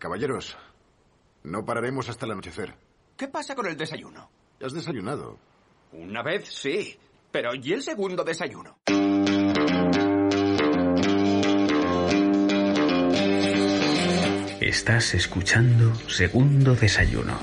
Caballeros, no pararemos hasta el anochecer. ¿Qué pasa con el desayuno? ¿Has desayunado? Una vez sí, pero ¿y el segundo desayuno? Estás escuchando Segundo Desayuno.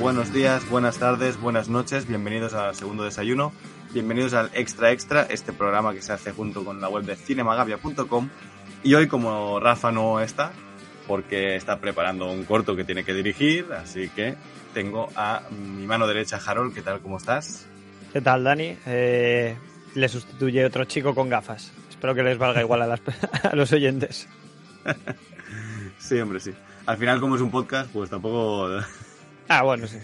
Buenos días, buenas tardes, buenas noches, bienvenidos al segundo desayuno, bienvenidos al Extra Extra, este programa que se hace junto con la web de cinemagavia.com. Y hoy, como Rafa no está, porque está preparando un corto que tiene que dirigir, así que tengo a mi mano derecha, Harold, ¿qué tal? ¿Cómo estás? ¿Qué tal, Dani? Eh, le sustituye otro chico con gafas. Espero que les valga igual a, las- a los oyentes. Sí, hombre, sí. Al final, como es un podcast, pues tampoco... Ah, bueno, sí.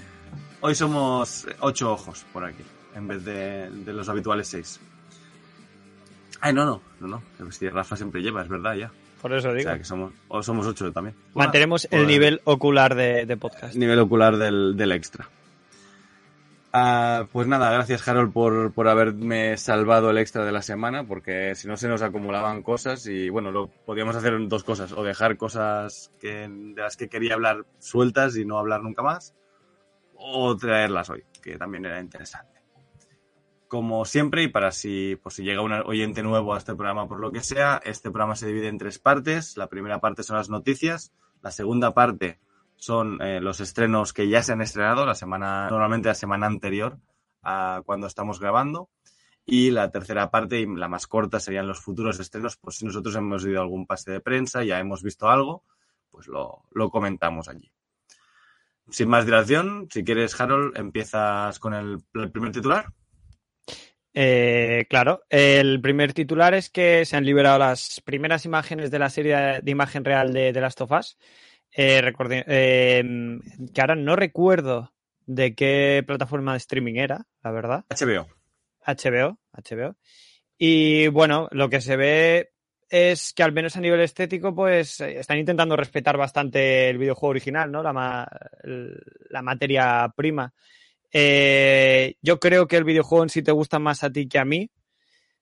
Hoy somos ocho ojos por aquí, en vez de, de los habituales seis. Ay, no, no, no, no. Si Rafa siempre lleva, es verdad, ya. Por eso O digo. sea, que somos, o somos ocho también. Mantenemos el pues- nivel ocular de, de podcast. nivel ocular del, del extra. Ah, pues nada, gracias Harold por, por haberme salvado el extra de la semana, porque si no se nos acumulaban cosas y bueno, lo podíamos hacer en dos cosas, o dejar cosas que, de las que quería hablar sueltas y no hablar nunca más, o traerlas hoy, que también era interesante. Como siempre, y para si, por si llega un oyente nuevo a este programa por lo que sea, este programa se divide en tres partes. La primera parte son las noticias, la segunda parte son eh, los estrenos que ya se han estrenado la semana, normalmente la semana anterior a cuando estamos grabando. Y la tercera parte, y la más corta, serían los futuros estrenos. Pues si nosotros hemos ido a algún pase de prensa, ya hemos visto algo, pues lo, lo comentamos allí. Sin más dilación, si quieres, Harold, empiezas con el primer titular. Eh, claro, el primer titular es que se han liberado las primeras imágenes de la serie de imagen real de, de Last of Us. Eh, eh, que ahora no recuerdo de qué plataforma de streaming era, la verdad. HBO. HBO, HBO. Y bueno, lo que se ve es que al menos a nivel estético, pues eh, están intentando respetar bastante el videojuego original, ¿no? La, ma- la materia prima. Eh, yo creo que el videojuego en sí te gusta más a ti que a mí,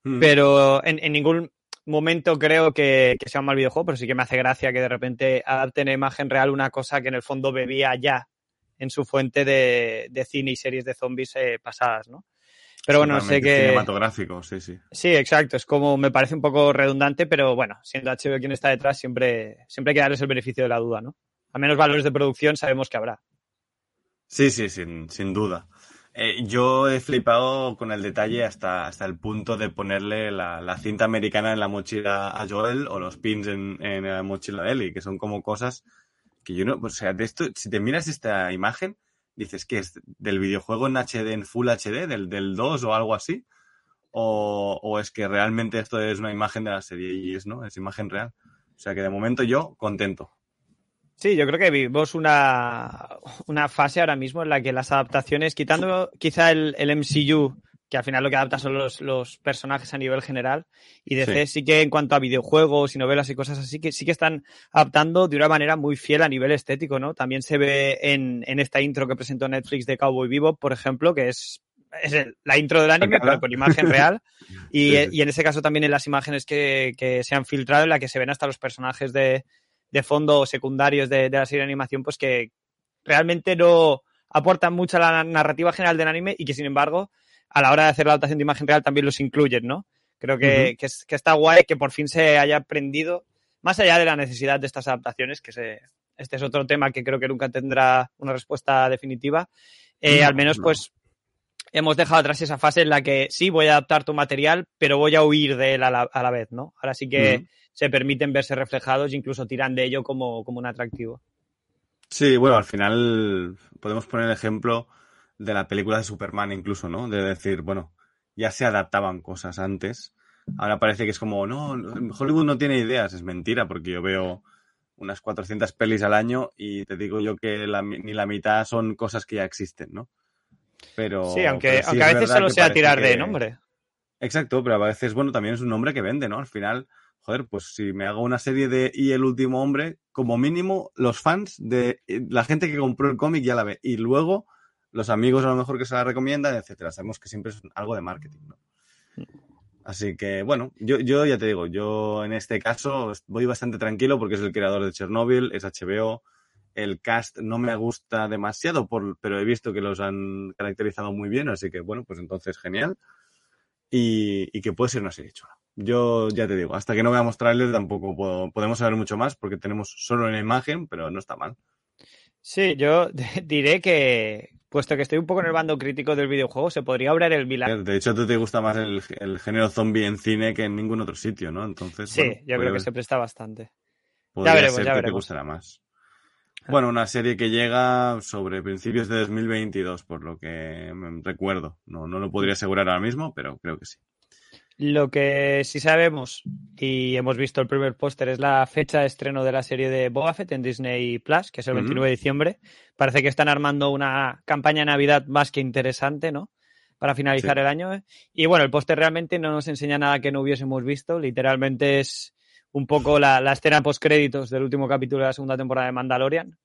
Mm. pero en, en ningún momento creo que, que sea un mal videojuego, pero sí que me hace gracia que de repente adapten a imagen real una cosa que en el fondo bebía ya en su fuente de, de cine y series de zombies eh, pasadas, ¿no? Pero bueno, sé que... Cinematográfico, sí, sí. Sí, exacto. Es como me parece un poco redundante, pero bueno, siendo HBO quien está detrás, siempre, siempre hay que darles el beneficio de la duda, ¿no? A menos valores de producción sabemos que habrá. Sí, sí, sin, sin duda. Eh, yo he flipado con el detalle hasta, hasta el punto de ponerle la, la cinta americana en la mochila a Joel o los pins en, en la mochila de Ellie, que son como cosas que yo no, o sea, de esto, si te miras esta imagen, dices que es del videojuego en HD, en Full HD, del, del 2 o algo así, o, o es que realmente esto es una imagen de la serie y es, ¿no? Es imagen real. O sea que de momento yo contento. Sí, yo creo que vivimos una, una fase ahora mismo en la que las adaptaciones, quitando quizá el, el MCU, que al final lo que adapta son los, los personajes a nivel general, y DC sí. que en cuanto a videojuegos y novelas y cosas así, que sí que están adaptando de una manera muy fiel a nivel estético, ¿no? También se ve en, en esta intro que presentó Netflix de Cowboy Vivo, por ejemplo, que es, es la intro del anime, pero con imagen real. Y, Sí, sí. y en ese caso también en las imágenes que, que se han filtrado, en la que se ven hasta los personajes de, de fondo secundarios de, de la serie de animación, pues que realmente no aportan mucho a la narrativa general del anime y que, sin embargo, a la hora de hacer la adaptación de imagen real también los incluyen, ¿no? Creo que, que, es- que está guay que por fin se haya aprendido, más allá de la necesidad de estas adaptaciones, que se, este es otro tema que creo que nunca tendrá una respuesta definitiva, eh, No, al menos no. pues hemos dejado atrás esa fase en la que sí voy a adaptar tu material, pero voy a huir de él a la, a la vez, ¿no? Ahora sí que se permiten verse reflejados e incluso tiran de ello como, como un atractivo. Sí, bueno, al final podemos poner el ejemplo de la película de Superman incluso, ¿no? De decir, bueno, ya se adaptaban cosas antes, ahora parece que es como, no, Hollywood no tiene ideas, es mentira, porque yo veo unas 400 pelis al año y te digo yo que ni la mitad son cosas que ya existen, ¿no? Pero, sí, aunque, aunque a veces solo sea tirar de nombre. Exacto, pero a veces, bueno, también es un nombre que vende, ¿no? Al final, joder, pues si me hago una serie de Y el último hombre, como mínimo los fans de la gente que compró el cómic ya la ve. Y luego los amigos a lo mejor que se la recomiendan, etcétera. Sabemos que siempre es algo de marketing, ¿no? Así que, bueno, yo, yo ya te digo, yo en este caso voy bastante tranquilo porque es el creador de Chernobyl, es HBO. El cast no me gusta demasiado, por, pero he visto que los han caracterizado muy bien, así que, bueno, pues entonces genial. Y, y que puede ser una serie chula. Yo ya te digo, hasta que no veamos trailer tampoco podemos saber mucho más porque tenemos solo una imagen, pero no está mal. Sí, yo diré que, puesto que estoy un poco en el bando crítico del videojuego, se podría abrir el milagro. De hecho, a ti te gusta más el, género zombie en cine que en ningún otro sitio, ¿no? Entonces, sí, yo creo que se presta bastante. ya veremos, ya veremos. te gustará más. Bueno, una serie que llega sobre principios de 2022, por lo que recuerdo. No, no lo podría asegurar ahora mismo, pero creo que sí. Lo que sí sabemos y hemos visto el primer póster es la fecha de estreno de la serie de Boba Fett en Disney Plus, que es el 29 de diciembre. Parece que están armando una campaña de Navidad más que interesante, ¿no? Para finalizar el año. Y bueno, el póster realmente no nos enseña nada que no hubiésemos visto. Literalmente es un poco la, la escena post créditos del último capítulo de la segunda temporada de Mandalorian.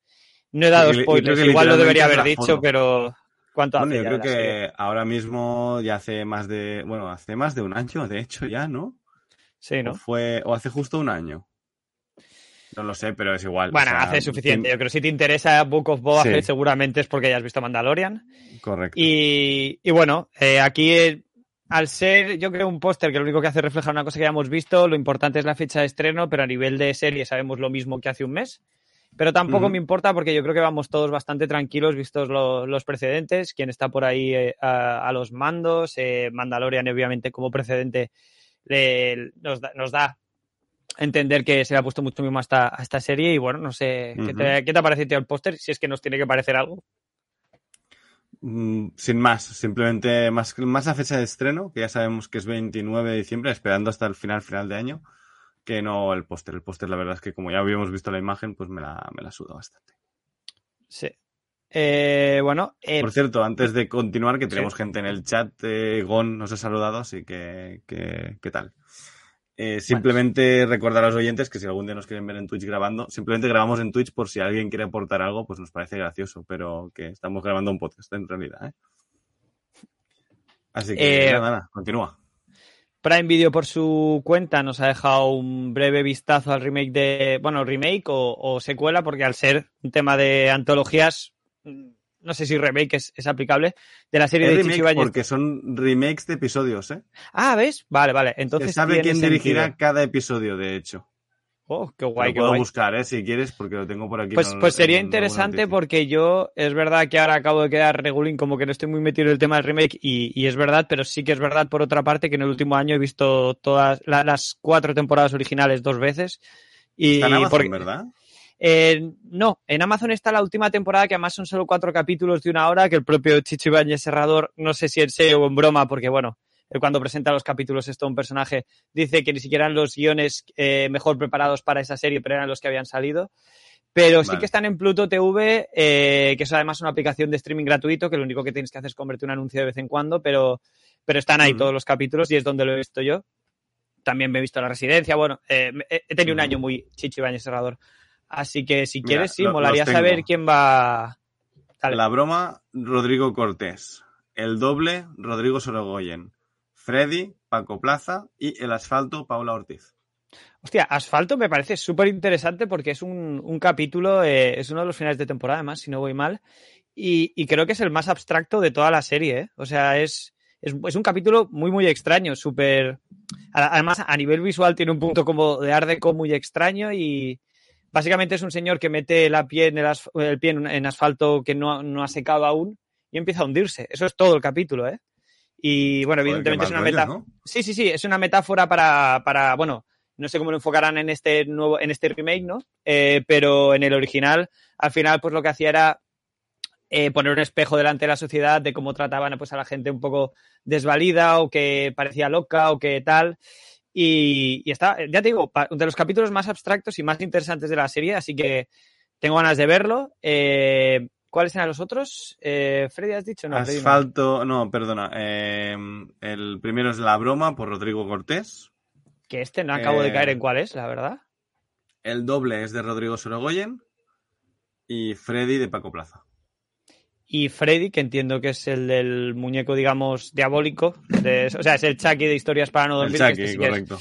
No he dado spoilers, igual lo debería haber dicho, pero ¿Cuánto hace yo creo que ahora mismo ya hace más de, bueno, hace más de un año, de hecho ya, ¿no? Sí, ¿no? O fue, o hace justo un año. No lo sé, pero es igual. Bueno, hace suficiente. Yo creo que si te interesa Book of Boba Fett, seguramente es porque ya has visto Mandalorian. Correcto. Y, y bueno, eh, aquí eh, al ser, yo creo, un póster que lo único que hace reflejar una cosa que ya hemos visto, lo importante es la fecha de estreno, pero a nivel de serie sabemos lo mismo que hace un mes. Pero tampoco me importa porque yo creo que vamos todos bastante tranquilos vistos los precedentes. Quien está por ahí eh, a, los mandos, eh, Mandalorian obviamente como precedente nos, da, nos, da, entender que se le ha puesto mucho mismo a esta, serie y bueno, no sé, ¿qué, te, ¿qué, te, ha parecido el póster? Si es que nos tiene que parecer algo. Mm, sin más, simplemente más, más la fecha de estreno, que ya sabemos que es 29 de diciembre, esperando hasta el final, final de año que no el póster. El póster, la verdad es que como ya habíamos visto la imagen, pues me la, me la suda bastante. Sí. Eh, bueno. Eh, Por cierto, antes de continuar, que tenemos gente en el chat, eh, Gon nos ha saludado, así que, ¿qué tal? Simplemente recordar a los oyentes que si algún día nos quieren ver en Twitch grabando, simplemente grabamos en Twitch por si alguien quiere aportar algo, pues nos parece gracioso, pero que estamos grabando un podcast en realidad. Así que nada, nada, continúa. Prime Video por su cuenta nos ha dejado un breve vistazo al remake de, bueno, remake o, secuela, porque al ser un tema de antologías, no sé si remake es, aplicable, de la serie de Chichi Porque son remakes de episodios, ¿eh? Ah, ¿ves? Vale, vale. Entonces. Se sabe quién dirigirá cada episodio, de hecho. Oh, qué guay, lo puedo buscar, ¿eh? Si quieres, porque lo tengo por aquí. Pues, pues sería interesante porque yo, es verdad que ahora acabo de quedar regulín, como que no estoy muy metido en el tema del remake, y, es verdad, pero sí que es verdad, por otra parte, que en el último año he visto todas las cuatro temporadas originales dos veces. Y Está en Amazon, ¿verdad? Eh, no, en Amazon está la última temporada, que además son solo cuatro capítulos de una hora, que el propio Chicho Ibáñez Serrador, no sé si en serio o en broma, porque bueno, cuando presenta los capítulos esto un personaje dice que ni siquiera eran los guiones eh, mejor preparados para esa serie, pero eran los que habían salido. Pero sí que están en Pluto TV, eh, que es además una aplicación de streaming gratuito, que lo único que tienes que hacer es convertir un anuncio de vez en cuando, pero, pero están ahí todos los capítulos y es donde lo he visto yo. También me he visto La Residencia, bueno, eh, he tenido un año muy chichi baño cerrador. Así que si quieres, sí, molaría saber quién va. La broma, Rodrigo Cortés. El doble, Rodrigo Sorogoyen. Freddy, Paco Plaza y El Asfalto, Paula Ortiz. Hostia, Asfalto me parece súper interesante porque es un, capítulo, eh, es uno de los finales de temporada, además, si no voy mal, y, creo que es el más abstracto de toda la serie. ¿eh? O sea, es, es, un capítulo muy, muy extraño, súper. Además, a nivel visual tiene un punto como de art muy extraño y básicamente es un señor que mete la pie en el, pie en, asfalto que no, no ha secado aún y empieza a hundirse. Eso es todo el capítulo, ¿eh? Y bueno, evidentemente es una metáfora. Sí, sí, sí, es una metáfora para, para, bueno, no sé cómo lo enfocarán en este nuevo, en este remake, ¿no? Eh, pero en el original, al final, pues lo que hacía era eh, poner un espejo delante de la sociedad de cómo trataban pues, a la gente un poco desvalida o que parecía loca o que tal. Y, y está, ya te digo, de los capítulos más abstractos y más interesantes de la serie, así que tengo ganas de verlo. Eh, ¿Cuáles eran los otros? Eh, Freddy, has dicho, no. Asfalto, no, perdona. eh, el primero es La Broma por Rodrigo Cortés. Que este no acabo de Eh, caer en cuál es, la verdad. El doble es de Rodrigo Sorogoyen. Y Freddy de Paco Plaza. Y Freddy, que entiendo que es el del muñeco, digamos, diabólico. de- o sea, es el Chucky de historias para no El dormir. que Chucky, este sí que es- correcto.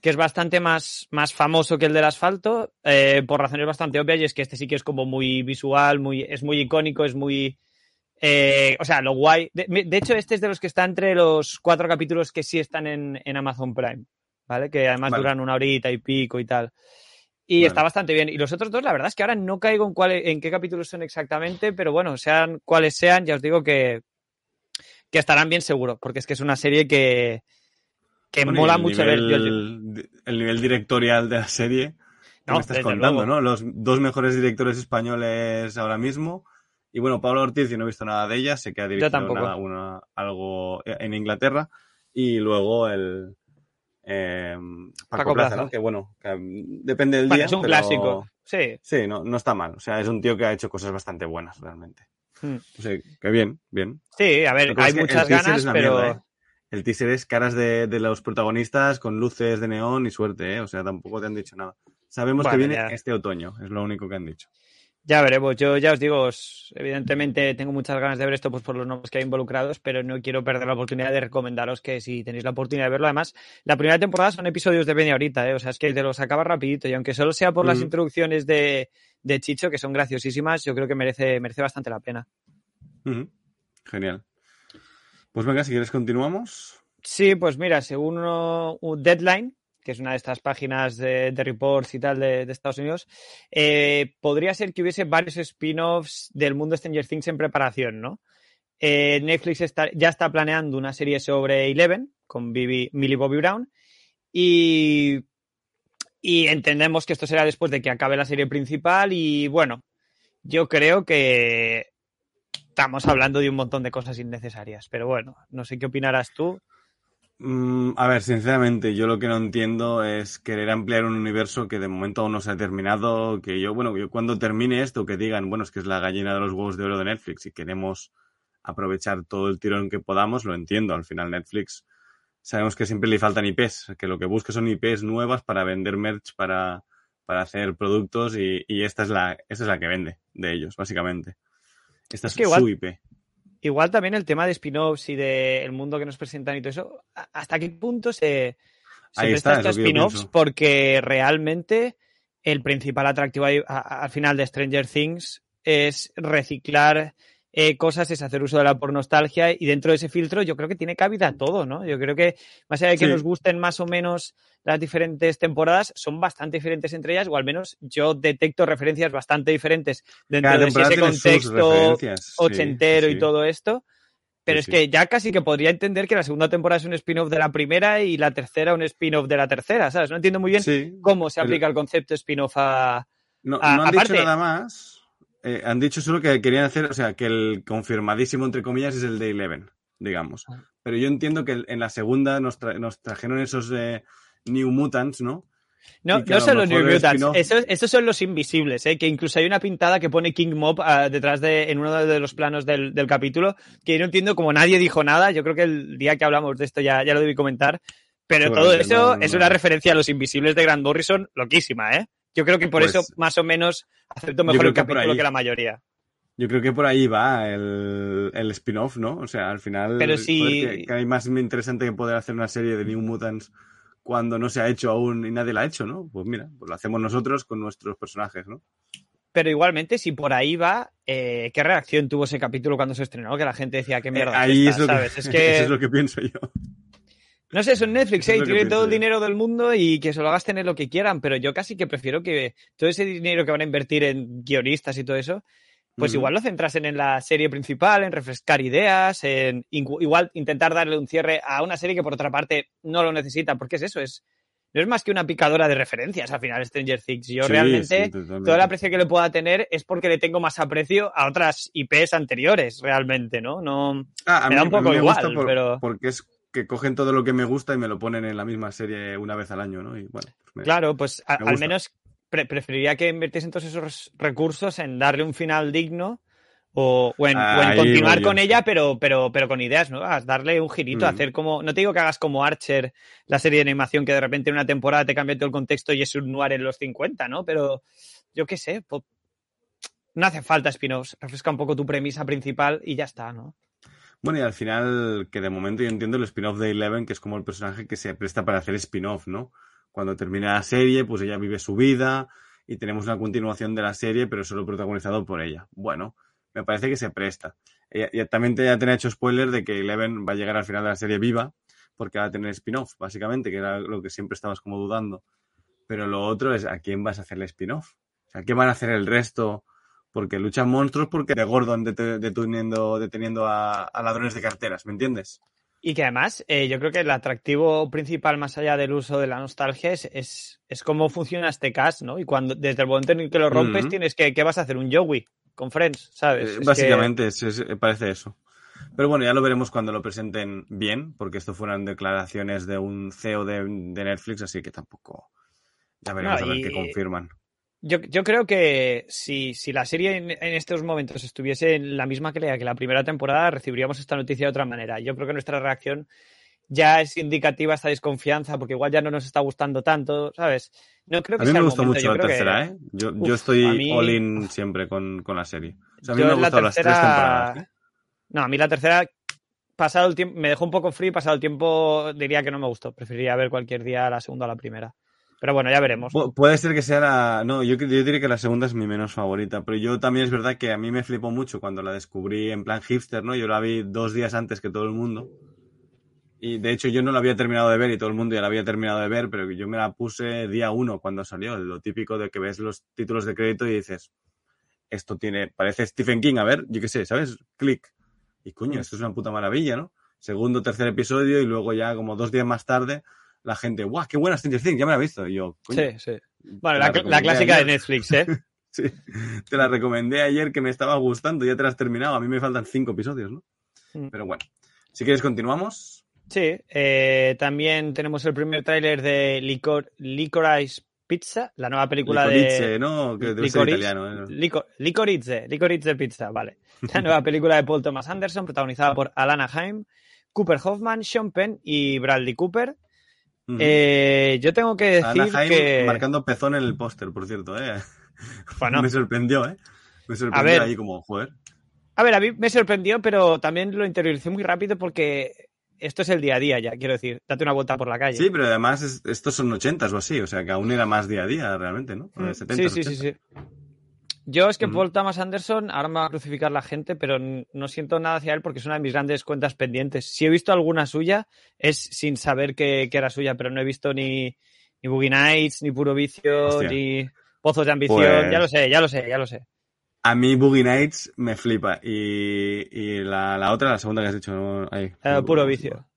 que es bastante más, más famoso que el del asfalto, eh, por razones bastante obvias, y es que este sí que es como muy visual, muy, es muy icónico, es muy. eh, o sea, lo guay. De, de hecho, este es de los que está entre los cuatro capítulos que sí están en, en Amazon Prime, ¿vale? Que además Vale. duran una horita y pico y tal. Y está bastante bien. Y los otros dos, la verdad es que ahora no caigo en, cuál, en qué capítulos son exactamente, pero bueno, sean cuáles sean, ya os digo que, que estarán bien seguro, porque es que es una serie que, que Bueno, mola mucho ver. Yo- nivel- el nivel directorial de la serie. No, me estás contando, luego. ¿no? Los dos mejores directores españoles ahora mismo. Y bueno, Pablo Ortiz, yo no he visto nada de ella, sé que ha dirigido una- algo en Inglaterra. Y luego el eh, Paco, Paco Plaza, Plaza. ¿no? Que bueno, que, mm, depende del Bueno, día. es un pero- clásico. Sí. Sí, no, no está mal. O sea, es un tío que ha hecho cosas bastante buenas, realmente. Hmm. O sea, que bien, bien. Sí, a ver, hay muchas ganas, pero. mierda, ¿eh? El teaser es caras de, de los protagonistas con luces de neón y suerte, ¿eh? O sea, tampoco te han dicho nada. Sabemos que viene ya. este otoño, es lo único que han dicho. Ya veremos. Yo ya os digo, os- evidentemente tengo muchas ganas de ver esto pues por los nombres que hay involucrados, pero no quiero perder la oportunidad de recomendaros que si tenéis la oportunidad de verlo. Además, la primera temporada son episodios de media horita, ¿eh? O sea, es que te los acabas rapidito. Y aunque solo sea por las Ujú. introducciones de, de Chicho, que son graciosísimas, yo creo que merece, merece bastante la pena. Genial. Pues venga, si quieres continuamos. Sí, pues mira, según uno- un Deadline, que es una de estas páginas de, de reports y tal de, Estados Unidos, eh, podría ser que hubiese varios spin-offs del mundo Stranger Things en preparación, ¿no? Eh, Netflix está- ya está planeando una serie sobre Eleven con Bibi- Millie Bobby Brown y, y entendemos que esto será después de que acabe la serie principal y bueno, yo creo que estamos hablando de un montón de cosas innecesarias, pero bueno, no sé qué opinarás tú. Mm, a ver, sinceramente, yo lo que no entiendo es querer ampliar un universo que de momento aún no se ha terminado. Que yo, bueno, yo cuando termine esto, que digan, bueno, es que es la gallina de los huevos de oro de Netflix y queremos aprovechar todo el tirón que podamos, lo entiendo. Al final, Netflix sabemos que siempre le faltan IPs, que lo que busca son IPs nuevas para vender merch, para, para hacer productos y, y esta, es la, esta es la que vende de ellos, básicamente. Esta es, Es que igual- su IP. Igual también el tema de spin-offs y del mundo que nos presentan y todo eso, ¿a- ¿hasta qué punto se, se Ahí presta está, estos spin-offs? Porque realmente el principal atractivo al final de Stranger Things es reciclar eh, cosas, es hacer uso de la pornostalgia y dentro de ese filtro yo creo que tiene cabida todo, ¿no? Yo creo que más allá de que Sí. nos gusten más o menos las diferentes temporadas, son bastante diferentes entre ellas, o al menos yo detecto referencias bastante diferentes dentro Cada de ese contexto sí, ochentero sí. y todo esto. Pero Sí, es que ya casi que podría entender que la segunda temporada es un spin-off de la primera y la tercera un spin-off de la tercera, ¿sabes? No entiendo muy bien Sí, cómo se pero- aplica el concepto spin-off a... No, A- no han aparte- dicho nada más. Eh, han dicho solo que querían hacer, o sea, que el confirmadísimo, entre comillas, es el de Eleven, digamos. Ah. Pero yo entiendo que en la segunda nos, tra- nos trajeron esos eh, New Mutants, ¿no? No, no son los New Mutants, esos, esos son los invisibles, ¿eh? que incluso hay una pintada que pone King Mob ah, detrás de, en uno de los planos del, del capítulo, que yo no entiendo como nadie dijo nada, yo creo que el día que hablamos de esto ya, ya lo debí comentar, pero todo eso no, no, es una referencia a los invisibles de Grant Morrison loquísima, ¿eh? Yo creo que por Pues- eso más o menos acepto mejor el que capítulo ahí. que la mayoría. Yo creo que por ahí va el, el spin-off, ¿no? O sea, al final. Pero si- joder, que, que hay más interesante que poder hacer una serie de New Mutants cuando no se ha hecho aún y nadie la ha hecho, ¿no? Pues mira, pues lo hacemos nosotros con nuestros personajes, ¿no? Pero igualmente, si por ahí va, eh, ¿qué reacción tuvo ese capítulo cuando se estrenó? Que la gente decía, qué mierda. Eh, ahí es es, esta?", lo ¿sabes? que, Es que, eso es lo que pienso yo. No sé, son Netflix, ¿eh? tienen todo el dinero del mundo y que se lo gasten en lo que quieran, pero yo casi que prefiero que todo ese dinero que van a invertir en guionistas y todo eso, pues igual lo centrasen en la serie principal, en refrescar ideas, en igual intentar darle un cierre a una serie que por otra parte no lo necesita, porque es eso, es no es más que una picadora de referencias al final Stranger Things. Yo Sí, realmente sí, todo el aprecio que le pueda tener es porque le tengo más aprecio a otras IPs anteriores, realmente, ¿no? No, Ah, a me mí, da un a mí poco me igual, gusta por- pero- porque es que cogen todo lo que me gusta y me lo ponen en la misma serie una vez al año, ¿no? Y bueno, pues me- Claro, pues a- me al menos pre- preferiría que invirtiesen todos esos recursos en darle un final digno o, o en, o en Ahí continuar con ella, pero, pero, pero con ideas nuevas, darle un girito, Mm. hacer como, no te digo que hagas como Archer, la serie de animación que de repente en una temporada te cambia todo el contexto y es un noir en los 50, ¿no? Pero yo qué sé, no hace falta spin-offs, refresca un poco tu premisa principal y ya está, ¿no? Bueno, y al final, que de momento yo entiendo el spin-off de Eleven, que es como el personaje que se presta para hacer spin-off, ¿no? Cuando termina la serie, pues ella vive su vida y tenemos una continuación de la serie, pero solo protagonizado por ella. Bueno, me parece que se presta. Ella también te, ya te he hecho spoiler de que Eleven va a llegar al final de la serie viva, porque va a tener spin-off, básicamente, que era lo que siempre estabas como dudando. Pero lo otro es, ¿a quién vas a hacerle spin-off? O sea, ¿qué van a hacer el resto? Porque luchan monstruos, porque de Gordon det- deteniendo, deteniendo a, a ladrones de carteras, ¿me entiendes? Y que además, eh, yo creo que el atractivo principal, más allá del uso de la nostalgia, es, es, es cómo funciona este cast, ¿no? Y cuando, desde el momento en el que lo rompes, Ujú. tienes que, ¿qué vas a hacer? Un Joey con Friends, ¿sabes? Eh, Es que- básicamente, es- es- parece eso. Pero bueno, ya lo veremos cuando lo presenten bien, porque esto fueron declaraciones de un CEO de, de Netflix, así que tampoco. Ya veremos No, a ver qué confirman. Yo, yo creo que si, si la serie en, en estos momentos estuviese en la misma calidad que la primera temporada, recibiríamos esta noticia de otra manera. Yo creo que nuestra reacción ya es indicativa esta desconfianza, porque igual ya no nos está gustando tanto, ¿sabes? No creo que A mí me gustó momento, mucho yo la que- tercera, ¿eh? Yo, estoy mí- all in siempre con, con la serie. O sea, a mí Yo me han la gustado las tres tercera- temporadas. ¿eh? No, a mí la tercera, pasado el tiempo, me dejó un poco frío, pasado el tiempo diría que no me gustó. Preferiría ver cualquier día la segunda o la primera. Pero bueno, ya veremos. Pu- Puede ser que sea la. No, yo, yo diría que la segunda es mi menos favorita, pero yo también es verdad que a mí me flipó mucho cuando la descubrí en plan hipster, ¿no? Yo la vi dos días antes que todo el mundo. Y de hecho yo no la había terminado de ver y todo el mundo ya la había terminado de ver, pero yo me la puse día uno cuando salió. Lo típico de que ves los títulos de crédito y dices, esto tiene, parece Stephen King, a ver, yo qué sé, ¿sabes? Click. Y coño, esto es una puta maravilla, ¿no? Segundo, tercer episodio y luego ya como dos días más tarde la gente, ¡guau, qué buena Stranger Things! Ya me la he visto. Y yo, coño, Sí, sí. Bueno, la, clásica de. Netflix, ¿eh? Sí, te la recomendé ayer que me estaba gustando, ya te la has terminado. A mí me faltan cinco episodios, ¿no? Mm. Pero bueno, si quieres continuamos. Sí, eh, también tenemos el primer tráiler de Licor, Licorice Pizza, la nueva película Licorice, de... ¿no? Que debe ser Licorice, italiano, ¿eh? Lico- Licorice, Licorice Pizza, vale. La nueva película de Paul Thomas Anderson, protagonizada por Alana Haim, Cooper Hoffman, Sean Penn y Bradley Cooper. Eh, yo tengo que decir que... marcando pezón en el póster, por cierto, ¿eh? Bueno. me sorprendió, ¿eh? Me sorprendió A ver. ahí como, joder. A ver, a mí me sorprendió, pero también lo interioricé muy rápido porque esto es el día a día ya, quiero decir, date una vuelta por la calle. Sí, pero además es- estos son ochentas o así, o sea que aún era más día a día realmente, ¿no? Mm, De 70s, sí, sí, sí, 80s. sí. Yo es que Ujú. Paul Thomas Anderson, ahora me va a crucificar la gente, pero no siento nada hacia él porque es una de mis grandes cuentas pendientes. Si he visto alguna suya, es sin saber que, que era suya, pero no he visto ni, ni Boogie Nights, ni Puro Vicio, Hostia. ni Pozos de Ambición. Pues- Ya lo sé, ya lo sé, ya lo sé. A mí Boogie Nights me flipa y, y la, la otra, la segunda que has dicho, ¿no? Ahí. Eh, puro Vicio.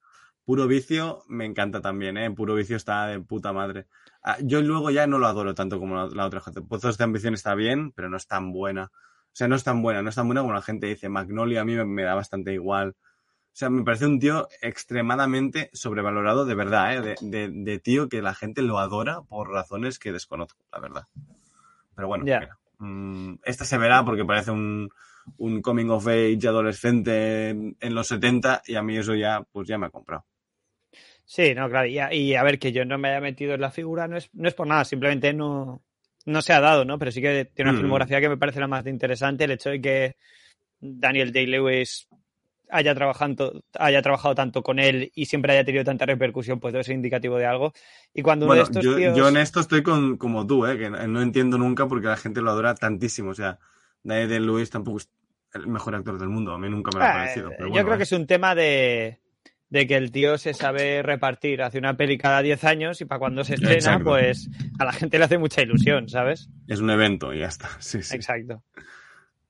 Puro Vicio me encanta también, ¿eh? Puro Vicio está de puta madre. Ah, yo luego ya no lo adoro tanto como la, la otra gente. Pozos de Ambición está bien, pero no es tan buena. O sea, no es tan buena, no es tan buena como la gente dice. Magnolia a mí me, me da bastante igual. O sea, me parece un tío extremadamente sobrevalorado, de verdad, ¿eh? De, de- de tío que la gente lo adora por razones que desconozco, la verdad. Pero bueno, Ya. mira. Mm, esta se verá porque parece un, un coming of age adolescente en, en los 70 y a mí eso ya, pues ya me ha comprado. Sí, no, claro. Y a, y a ver, que yo no me haya metido en la figura no es, no es por nada, simplemente no, no se ha dado, ¿no? Pero sí que tiene una Mm. filmografía que me parece la más interesante. El hecho de que Daniel Day-Lewis haya, trabajando, haya trabajado tanto con él y siempre haya tenido tanta repercusión, pues debe ser indicativo de algo. Y cuando uno de estos yo, tíos... yo en esto estoy con, como tú, ¿eh? que no entiendo nunca porque la gente lo adora tantísimo. O sea, Daniel Lewis tampoco es el mejor actor del mundo, a mí nunca me lo ha parecido. pero yo creo ¿eh? que es un tema de, de que el tío se sabe repartir, hace una peli cada 10 años y para cuando se estrena, Exacto. pues a la gente le hace mucha ilusión, ¿sabes? es un evento y ya está. Sí, sí. Exacto.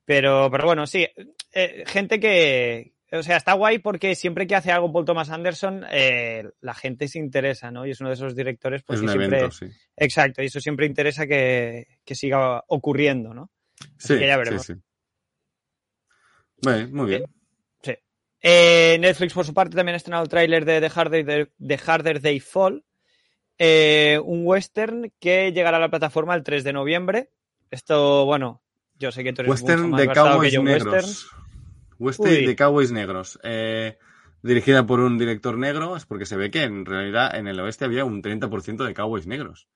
Pero, pero bueno, sí, eh, gente que, o sea, está guay porque siempre que hace algo Paul Thomas Anderson, eh, la gente se interesa, ¿no? Y es uno de esos directores pues, Es un siempre... evento, sí. Exacto, y eso siempre interesa que, que siga ocurriendo, ¿no? Sí, que ya sí, veremos. sí. Bueno, muy bien. Sí. Eh, Netflix, por su parte, también ha estrenado el tráiler de The Harder, They Fall, eh, un western que llegará a la plataforma el 3 de noviembre. Esto, bueno, yo sé que tú eres Western mucho más de que Cowboys yo Negros. western. Western Uy. de Cowboys Negros. Eh, dirigida por un director negro, es porque se ve que en realidad en el oeste había un 30% de Cowboys Negros.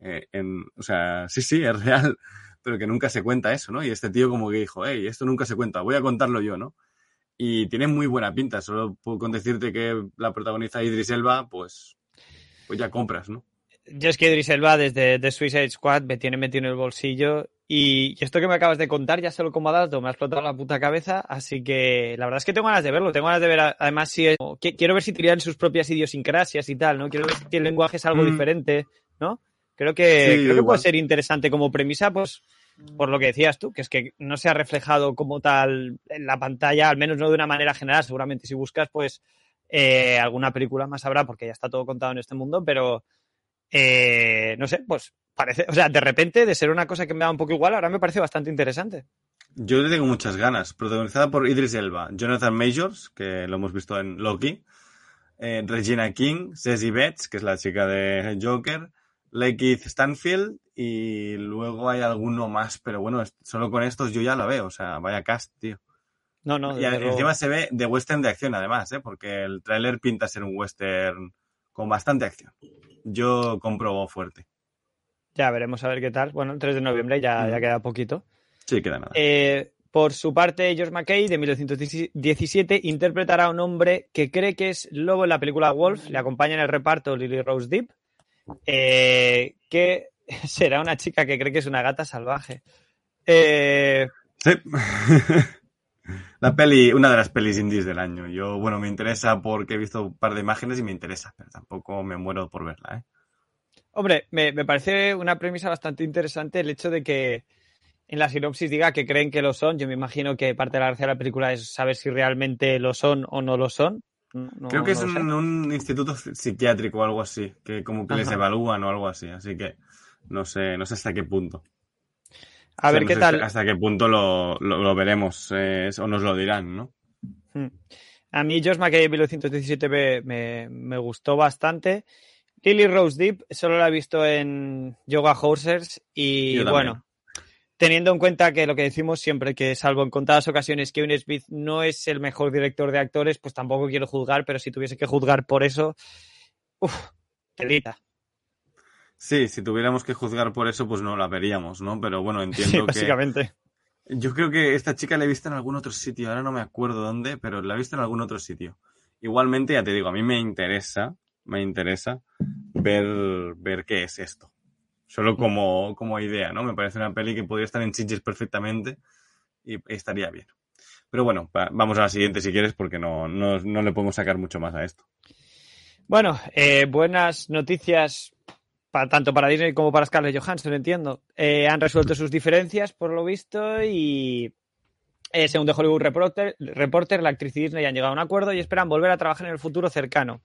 Eh, en, o sea, sí, sí, es real, pero que nunca se cuenta eso, ¿no? Y este tío como que dijo, hey, esto nunca se cuenta, voy a contarlo yo, ¿no? Y tiene muy buena pinta, solo puedo con decirte que la protagoniza Idris Elba, pues, pues ya compras, ¿no? Yo es que Idris Elba desde The Suicide Squad me tiene metido en el bolsillo y esto que me acabas de contar ya solo como dato me ha explotado la puta cabeza, así que la verdad es que tengo ganas de verlo, tengo ganas de ver además si es- quiero ver si tiran sus propias idiosincrasias y tal, ¿no? Quiero ver si el lenguaje es algo Mm. diferente, ¿no? Creo que, Sí, creo que puede ser interesante como premisa, pues por lo que decías tú, que es que no se ha reflejado como tal en la pantalla, al menos no de una manera general, seguramente si buscas pues eh, alguna película más habrá porque ya está todo contado en este mundo, pero eh, no sé, pues parece, o sea, de repente de ser una cosa que me da un poco igual, ahora me parece bastante interesante. Yo le tengo muchas ganas. Protagonizada por Idris Elba, Jonathan Majors, que lo hemos visto en Loki, eh, Regina King, Ceci Betts, que es la chica de Joker, Lakeith Stanfield y luego hay alguno más, pero bueno, solo con estos yo ya lo veo, o sea, vaya cast, tío. No, no, Y luego. encima se ve de western de acción además, ¿eh? porque el tráiler pinta ser un western con bastante acción. Yo compro fuerte. ya veremos a ver qué tal. Bueno, el 3 de noviembre ya, ya queda poquito. Sí, queda nada. Eh, por su parte, George McKay, de 1917, interpretará a un hombre que cree que es lobo en la película Wolf. Le acompaña en el reparto Lily Rose Depp, eh, que será una chica que cree que es una gata salvaje. Eh, Sí. La peli, una de las pelis indies del año. Yo, bueno, me interesa porque he visto un par de imágenes y me interesa, pero tampoco me muero por verla, ¿eh? Hombre, me, me parece una premisa bastante interesante el hecho de que en la sinopsis diga que creen que lo son. Yo me imagino que parte de la gracia de la película es saber si realmente lo son o no lo son. No- Creo que es no sé. un, instituto psiquiátrico o algo así, que como que les evalúan o algo así, así que no sé, no sé hasta qué punto. A O sea, ver no qué sé tal. Hasta qué punto lo, lo, lo veremos eh, o nos lo dirán, ¿no? Hmm. A mí Josh McKay de 1917 me, me- me gustó bastante. Lily Rose Deep solo la he visto en Yoga Horsers y bueno, teniendo en cuenta que lo que decimos siempre, que salvo en contadas ocasiones Kevin Smith no es el mejor director de actores, pues tampoco quiero juzgar, pero si tuviese que juzgar por eso, uff, telita. Sí, si tuviéramos que juzgar por eso, pues no la veríamos, ¿no? Pero bueno, Sí, entiendo que... básicamente. Yo creo que esta chica la he visto en algún otro sitio, ahora no me acuerdo dónde, pero la he visto en algún otro sitio. Igualmente, ya te digo, a mí me interesa, me interesa ver, ver qué es esto. Solo como, como idea, ¿no? Me parece una peli que podría estar en Chiches perfectamente y estaría bien. Pero bueno, vamos a la siguiente si quieres, porque no, no, no le podemos sacar mucho más a esto. Bueno, eh, buenas noticias pa- tanto para Disney como para Scarlett Johansson, entiendo. Eh, han resuelto sus diferencias, por lo visto, y eh, según The Hollywood Reporter, Reporter, la actriz y Disney han llegado a un acuerdo y esperan volver a trabajar en el futuro cercano.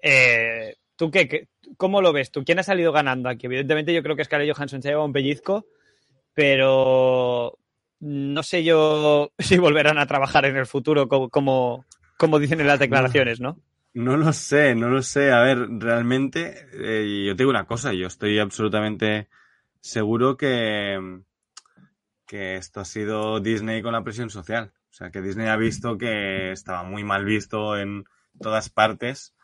Eh, ¿Tú qué, qué- ¿Cómo lo ves tú? ¿Quién ha salido ganando aquí? Evidentemente yo creo que Scarlett Johansson se lleva un pellizco, pero no sé yo si volverán a trabajar en el futuro como, como, como dicen en las declaraciones, ¿no? No lo sé, no lo sé. A ver, realmente, eh, yo te digo una cosa, yo estoy absolutamente seguro que, que esto ha sido Disney con la presión social. O sea, que Disney ha visto que estaba muy mal visto en todas partes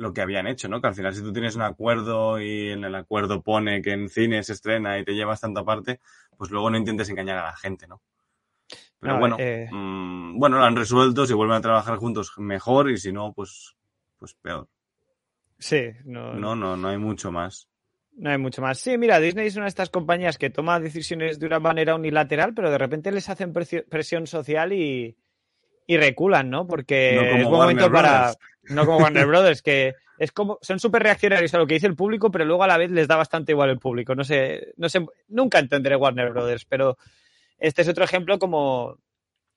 lo que habían hecho, ¿no? Que al final si tú tienes un acuerdo y en el acuerdo pone que en cine se estrena y te llevas tanta parte, pues luego no intentes engañar a la gente, ¿no? Pero No, bueno, eh. mm, bueno, lo han resuelto, si vuelven a trabajar juntos mejor y si no, pues, pues peor. Sí, no, No, no, no hay mucho más. No hay mucho más. Sí, mira, Disney es una de estas compañías que toma decisiones de una manera unilateral, pero de repente les hacen presión social y, y reculan, ¿no? Porque No como es buen Warner momento para. Brothers. No como Warner Brothers, que es como. Son súper reaccionarios a lo que dice el público, pero luego a la vez les da bastante igual el público. No sé, no sé, nunca entenderé Warner Brothers, pero este es otro ejemplo como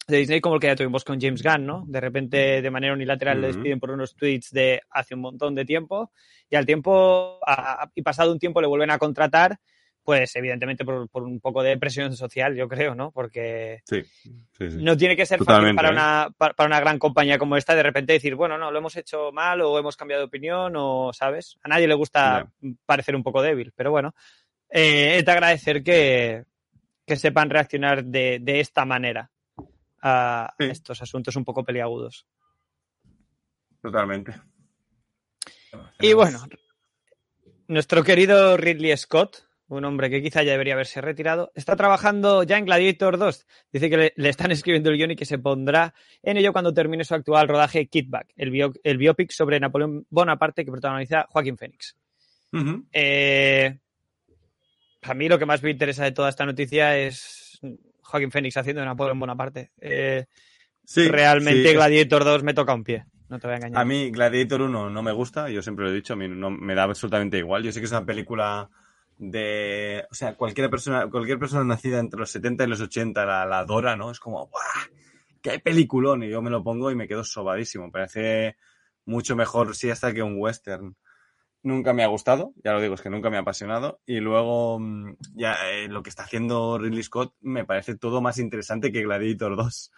de Disney como el que ya tuvimos con James Gunn, ¿no? De repente, de manera unilateral, le despiden por unos tweets de hace un montón de tiempo y al tiempo, a- y pasado un tiempo, le vuelven a contratar pues evidentemente por, por, un poco de presión social, yo creo, ¿no? Porque sí, sí, sí. no tiene que ser Totalmente, fácil para, ¿eh? una, para, para una gran compañía como esta de repente decir, bueno, no, lo hemos hecho mal o hemos cambiado de opinión o, ¿sabes? A nadie le gusta parecer un poco débil, pero bueno, eh, es de agradecer que, que sepan reaccionar de, de esta manera a estos asuntos un poco peliagudos. Totalmente. Y bueno, nuestro querido Ridley Scott, un hombre que quizá ya debería haberse retirado, está trabajando ya en Gladiator 2. Dice que le, le están escribiendo el guion y que se pondrá en ello cuando termine su actual rodaje Kidback, el, bio, el biopic sobre Napoleón Bonaparte que protagoniza Joaquín. Ujú. Eh, a mí lo que más me interesa de toda esta noticia es Joaquín Phoenix haciendo Napoleón Bonaparte. Eh, Sí, realmente sí. Gladiator 2 me toca un pie, no te voy a engañar. A mí Gladiator 1 no me gusta, yo siempre lo he dicho, a mí no me da absolutamente igual. Yo sé que es una película de... O sea, cualquier persona, cualquier persona nacida entre los 70 y los 80 la, la adora, ¿no? Es como, ¡guau! ¡Qué peliculón! Y yo me lo pongo y me quedo sobadísimo. Parece mucho mejor sí hasta que un western. Nunca me ha gustado, ya lo digo, es que nunca me ha apasionado. Y luego, mm, ya eh, lo que está haciendo Ridley Scott me parece todo más interesante que Gladiator 2.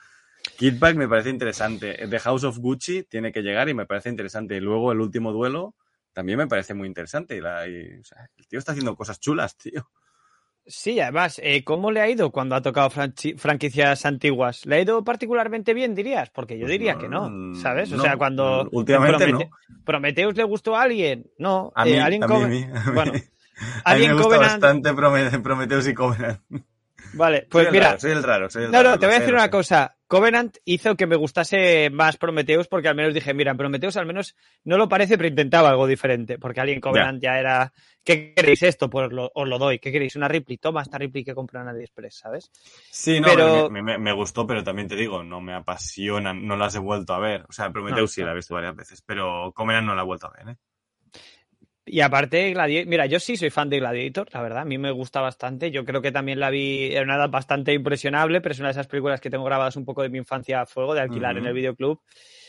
Kidback me parece interesante. The House of Gucci tiene que llegar y me parece interesante. Y luego el último duelo también me parece muy interesante. Y la, y, o sea, el tío está haciendo cosas chulas, tío. Sí, además, eh, ¿cómo le ha ido cuando ha tocado franquicias antiguas? ¿Le ha ido particularmente bien, dirías? Porque yo Pues diría no, que no, ¿sabes? O no, sea, cuando... últimamente Promete- Prometheus le gustó a alguien, no. A eh, mí, Alien a mí, a mí, a mí. Bueno, A mí me gusta Covenant- bastante Prome- Prometheus y Covenant. Vale, pues soy mira, raro, soy el raro. Soy el No, raro, no, te voy a decir una cosa. Covenant hizo que me gustase más Prometheus porque al menos dije, mira, Prometheus al menos no lo parece, pero intentaba algo diferente. Porque Alien Covenant ya, era, ¿qué queréis esto? Pues lo- os lo doy. ¿Qué queréis? Una Ripley. Toma esta Ripley que compran en AliExpress, ¿sabes? Sí, no, Pero- me, me- me gustó, pero también te digo, no me apasionan, no las he vuelto a ver. O sea, Prometheus No, sí no. la he visto varias veces, pero Covenant no la he vuelto a ver, ¿eh? Y aparte, Gladiator, mira, yo sí soy fan de Gladiator, la verdad, a mí me gusta bastante. Yo creo que también la vi en una edad bastante impresionable, pero es una de esas películas que tengo grabadas un poco de mi infancia a fuego, de alquilar en el videoclub.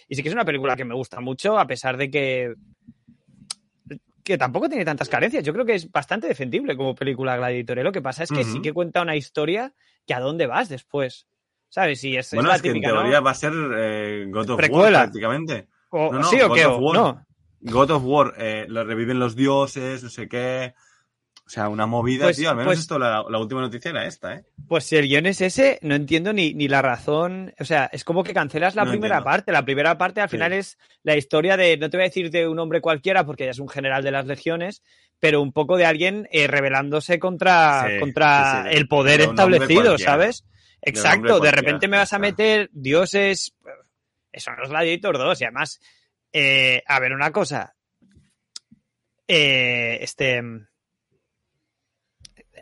Y sí que es una película que me gusta mucho, a pesar de que que tampoco tiene tantas carencias. Yo creo que es bastante defendible como película Gladiator. ¿eh? Lo que pasa es que sí que cuenta una historia que a dónde vas después. ¿Sabes? Y es, es Bueno, la es que en típica, ¿no? teoría va a ser eh, God of War Precuela. prácticamente. O- no, no, ¿Sí o God qué? of O- War. No. God of War, eh, lo reviven los dioses, no sé qué. O sea, una movida, Pues- tío. Al menos pues- esto, la, la última noticia era esta, ¿eh? Pues si el guion es ese, no entiendo ni, ni la razón. O sea, es como que cancelas la No primera entiendo. parte. La primera parte al Sí. final es la historia de, no te voy a decir de un hombre cualquiera, porque ya es un general de las legiones, pero un poco de alguien eh, rebelándose contra, Sí, contra sí, el poder establecido. ¿sabes? Exacto, de repente me vas a meter dioses. Eso no es Gladiator 2. Y además, eh, a ver, una cosa. Eh, este.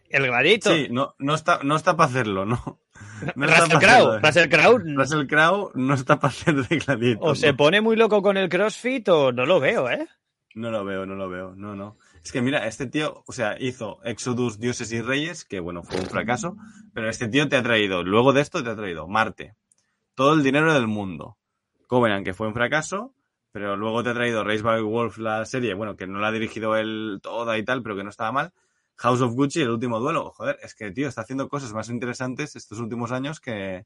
El Gladiator. Sí, no, no está, no está para hacerlo, ¿no? No Russell Crowe. Russell Crowe Russell Crowe no está para hacer de Gladiator. O se pone muy loco con el CrossFit o no lo veo, ¿eh? No lo veo, no lo veo, no, no. Es que mira, este tío, o sea, hizo Exodus, Dioses y Reyes, que bueno, fue un fracaso, pero este tío te ha traído, luego de esto te ha traído Marte, todo el dinero del mundo, Covenant, que fue un fracaso, pero luego te ha traído Race by Wolf, la serie, bueno, que no la ha dirigido él toda y tal, pero que no estaba mal, House of Gucci, el último duelo, joder, es que tío, está haciendo cosas más interesantes estos últimos años que,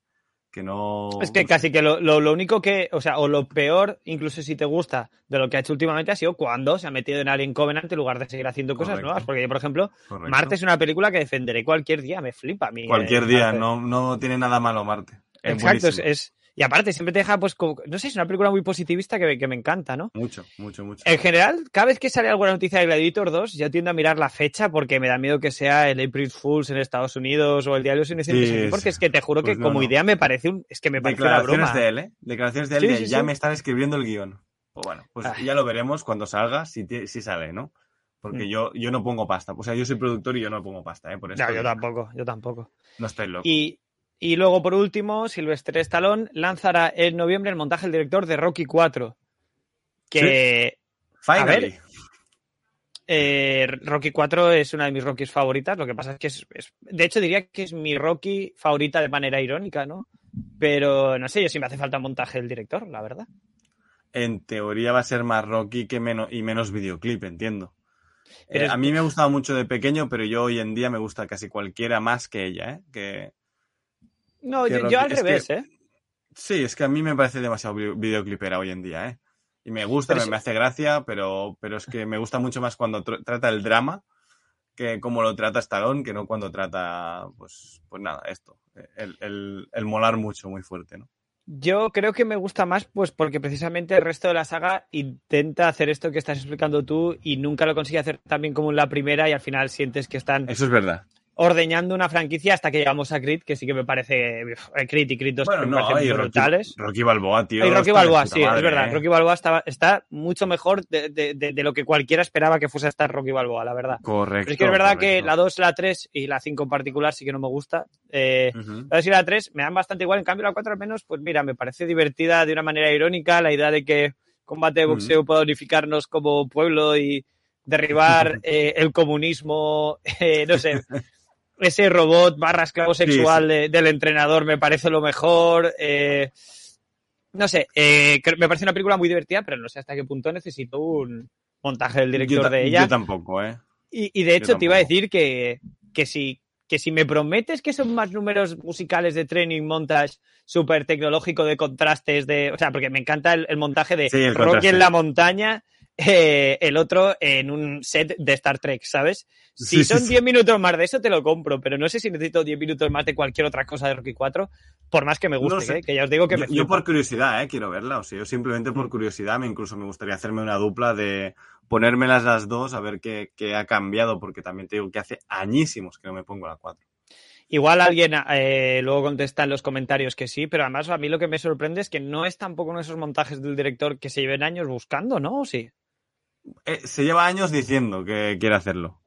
que no... Es que casi que lo, lo- lo único que, o sea, o lo peor, incluso si te gusta, de lo que ha hecho últimamente ha sido cuando se ha metido en Alien Covenant en lugar de seguir haciendo cosas Correcto. nuevas. Porque yo, por ejemplo, Correcto. Marte es una película que defenderé cualquier día, me flipa a mí. Cualquier eh, día, Marte. no, no tiene nada malo Marte. Es Exacto, es- y aparte siempre te deja, pues, como- no sé, es una película muy positivista que, me- que me encanta, ¿no? Mucho, mucho, mucho. En general, cada vez que sale alguna noticia de Gladiator 2, yo tiendo a mirar la fecha porque me da miedo que sea el April Fools en Estados Unidos o el de los Inocentes Sí, porque es que te juro Pues que no, como no. idea me parece un, es que me parece una Declaraciones broma. de él, ¿eh? Declaraciones de él Sí, de sí, ya me están escribiendo el guion. Pues bueno, pues Ay. ya lo veremos cuando salga, si, si sale, ¿no? Porque Mm. yo, yo no pongo pasta. O sea, yo soy productor y yo no pongo pasta, ¿eh? Por eso No, yo tampoco, yo tampoco. no estoy loco. Y, y luego, por último, Sylvester Stallone lanzará en noviembre el montaje del director de Rocky 4. Que Finally. ver. eh, Rocky 4 es una de mis Rockies favoritas. Lo que pasa es que es, es- De hecho, diría que es mi Rocky favorita de manera irónica, ¿no? Pero no sé yo si me hace falta montaje del director, la verdad. En teoría va a ser más Rocky que menos, y menos videoclip, entiendo. Eh, a mí me gustaba mucho de pequeño, pero yo hoy en día me gusta casi cualquiera más que ella, ¿eh? Que, no, yo, al revés, ¿eh? Sí, es que a mí me parece demasiado videoclipera hoy en día, ¿eh? Y me gusta, me, hace gracia, pero, pero es que me gusta mucho más cuando trata el drama que como lo trata Stallone, que no cuando trata, pues, pues nada, esto, el, el molar mucho, muy fuerte, ¿no? Yo creo que me gusta más, pues porque precisamente el resto de la saga intenta hacer esto que estás explicando tú y nunca lo consigue hacer tan bien como en la primera y al final sientes que están. Eso es verdad ordeñando una franquicia hasta que llegamos a Creed, que sí que me parece. Eh, Creed y Creed 2 bueno, no, brutales. Rocky, Balboa, tío. Y Rocky Balboa, sí, es verdad. ¿eh? Rocky Balboa está, está mucho mejor de, de, de, lo que cualquiera esperaba que fuese a estar Rocky Balboa, la verdad. Correcto. Pero es que es verdad que la 2, la 3 y la 5 en particular sí que no me gusta. Eh, La 2 y la 3 me dan bastante igual. En cambio, la 4 al menos, pues mira, me parece divertida de una manera irónica la idea de que combate de boxeo pueda unificarnos como pueblo y derribar eh, el comunismo, eh, no sé ese robot barra esclavo sexual del entrenador me parece lo mejor. Eh, no sé, eh, me parece una película muy divertida, pero no sé hasta qué punto necesito un montaje del director de ella. Yo tampoco, ¿eh? Y, de hecho te iba a decir que, que, si, que si me prometes que son más números musicales de training, montage súper tecnológico de contrastes, de, o sea, porque me encanta el, montaje de Rocky en la montaña eh, el otro en un set de Star Trek, ¿sabes? Si son 10 minutos más de eso, te lo compro, pero no sé si necesito 10 minutos más de cualquier otra cosa de Rocky 4, por más que me guste, ¿eh? que ya os digo que yo, me. Yo por curiosidad, ¿eh? Quiero verla, o sea, yo simplemente por curiosidad, me incluso me gustaría hacerme una dupla de ponérmelas las dos a ver qué, qué ha cambiado, porque también te digo que hace añísimos que no me pongo la 4. Igual alguien eh, luego contesta en los comentarios que sí, pero además a mí lo que me sorprende es que no es tampoco uno de esos montajes del director que se lleven años buscando, ¿no? ¿O sí? Eh, se lleva años diciendo que quiere hacerlo.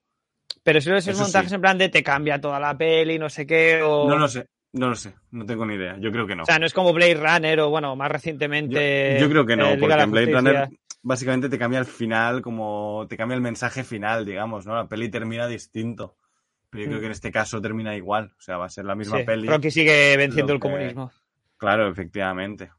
Pero si no esos montajes en plan de te cambia toda la peli, no sé qué, o... No lo sé, no lo sé, no tengo ni idea, yo creo que no. O sea, no es como Blade Runner o, bueno, más recientemente... Yo, creo que no, porque en Blade Runner básicamente te cambia el final, como te cambia el mensaje final, digamos, ¿no? La peli termina distinto. Pero yo creo mm. que en este caso termina igual, o sea, va a ser la misma peli. Rocky sigue venciendo el comunismo. Claro, efectivamente.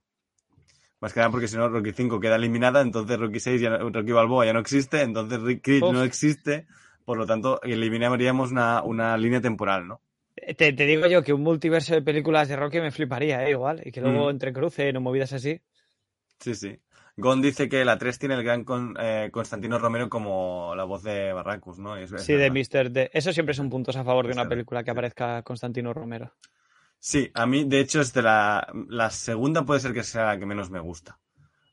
Más que nada porque si no, Rocky 5 queda eliminada, entonces Rocky 6, ya Rocky Balboa ya no existe, entonces Creed no existe, por lo tanto, eliminaríamos una, una línea temporal, ¿no? Eh, te, te, digo yo que un multiverso de películas de Rocky me fliparía, ¿eh? igual, y que luego mm. entre cruce, no movidas así. Sí, sí. Gon dice que la 3 tiene el gran eh, Constantino Romero como la voz de Barracus, ¿no? sí, de Mr. D. Eso siempre son puntos a favor de una película que aparezca Constantino Romero. Sí, a mí, de hecho, es de la, la segunda puede ser que sea la que menos me gusta.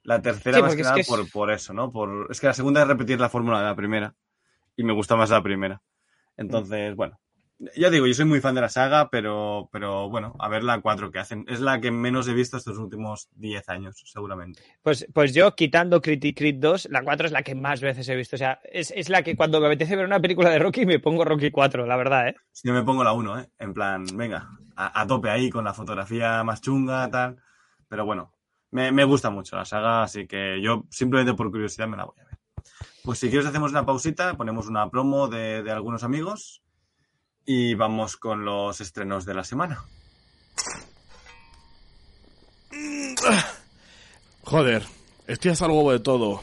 La tercera más que nada por, por, eso, ¿no? Por, es que la segunda es repetir la fórmula de la primera. Y me gusta más la primera. Entonces, bueno, ya digo, yo soy muy fan de la saga, pero, pero bueno, a ver la 4 que hacen. Es la que menos he visto estos últimos 10 años, seguramente. Pues, pues yo, quitando Crit Creed 2, la 4 es la que más veces he visto. O sea, es, es, la que cuando me apetece ver una película de Rocky me pongo Rocky 4, la verdad, ¿eh? Yo me pongo la 1, ¿eh? En plan, venga, a, tope ahí con la fotografía más chunga, tal. Pero bueno, me, me gusta mucho la saga, así que yo simplemente por curiosidad me la voy a ver. Pues si quieres hacemos una pausita, ponemos una promo de, de algunos amigos y vamos con los estrenos de la semana. Joder, estoy hasta el huevo de todo.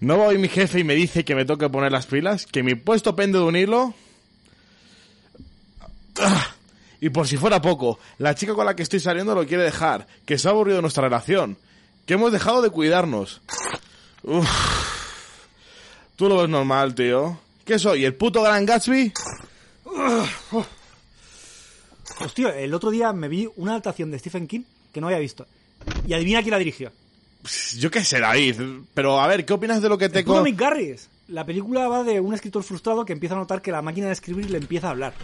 ¿No va hoy mi jefe y me dice que me toque poner las pilas? ¿Que mi puesto pende de un hilo? Y por si fuera poco, la chica con la que estoy saliendo lo quiere dejar, que se ha aburrido nuestra relación, que hemos dejado de cuidarnos. Tú lo ves normal, tío. ¿Qué soy? ¿El puto Gran Gatsby? Hostia, el otro día me vi una adaptación de Stephen King que no había visto. Y adivina quién la dirigió. Yo qué sé, David. Pero a ver, ¿qué opinas de lo que te... Mick Garris. La película va de un escritor frustrado que empieza a notar que la máquina de escribir le empieza a hablar.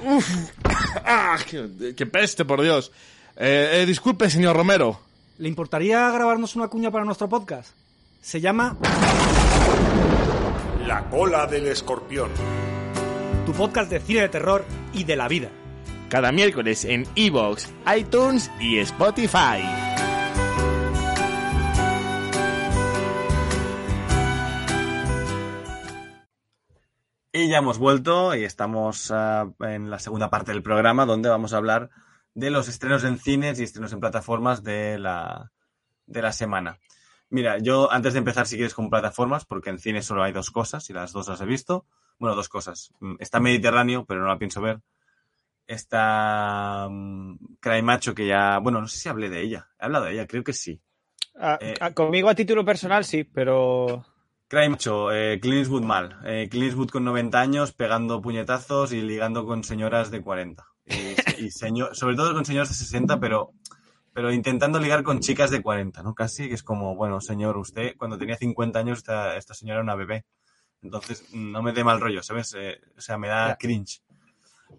Ah, qué, peste, por Dios! Eh, eh, disculpe, señor Romero. ¿Le importaría grabarnos una cuña para nuestro podcast? Se llama... La cola del escorpión. Tu podcast de cine de terror y de la vida. Cada miércoles en Evox, iTunes y Spotify. Y ya hemos vuelto y estamos ah, en la segunda parte del programa donde vamos a hablar de los estrenos en cines y estrenos en plataformas de la, de la semana. Mira, yo antes de empezar, si quieres, con plataformas, porque en cine solo hay dos cosas y las dos las he visto. Bueno, dos cosas. Mm, Está Mediterráneo, pero no la pienso ver. Está um, Cry Macho, que ya. Bueno, no sé si hablé de ella. ¿He hablado de ella? Creo que sí. Ah, Eh, ah, conmigo a título personal sí, pero Cry Macho, eh, Clint Eastwood mal. Eh, Clint Eastwood con 90 años, pegando puñetazos y ligando con señoras de 40. Y, y señor, sobre todo con señoras de 60, pero, pero intentando ligar con chicas de 40, ¿no? Casi, que es como, bueno, señor, usted cuando tenía 50 años, esta, esta señora era una bebé. Entonces, no me dé mal rollo, ¿sabes? Eh, o sea, me da cringe.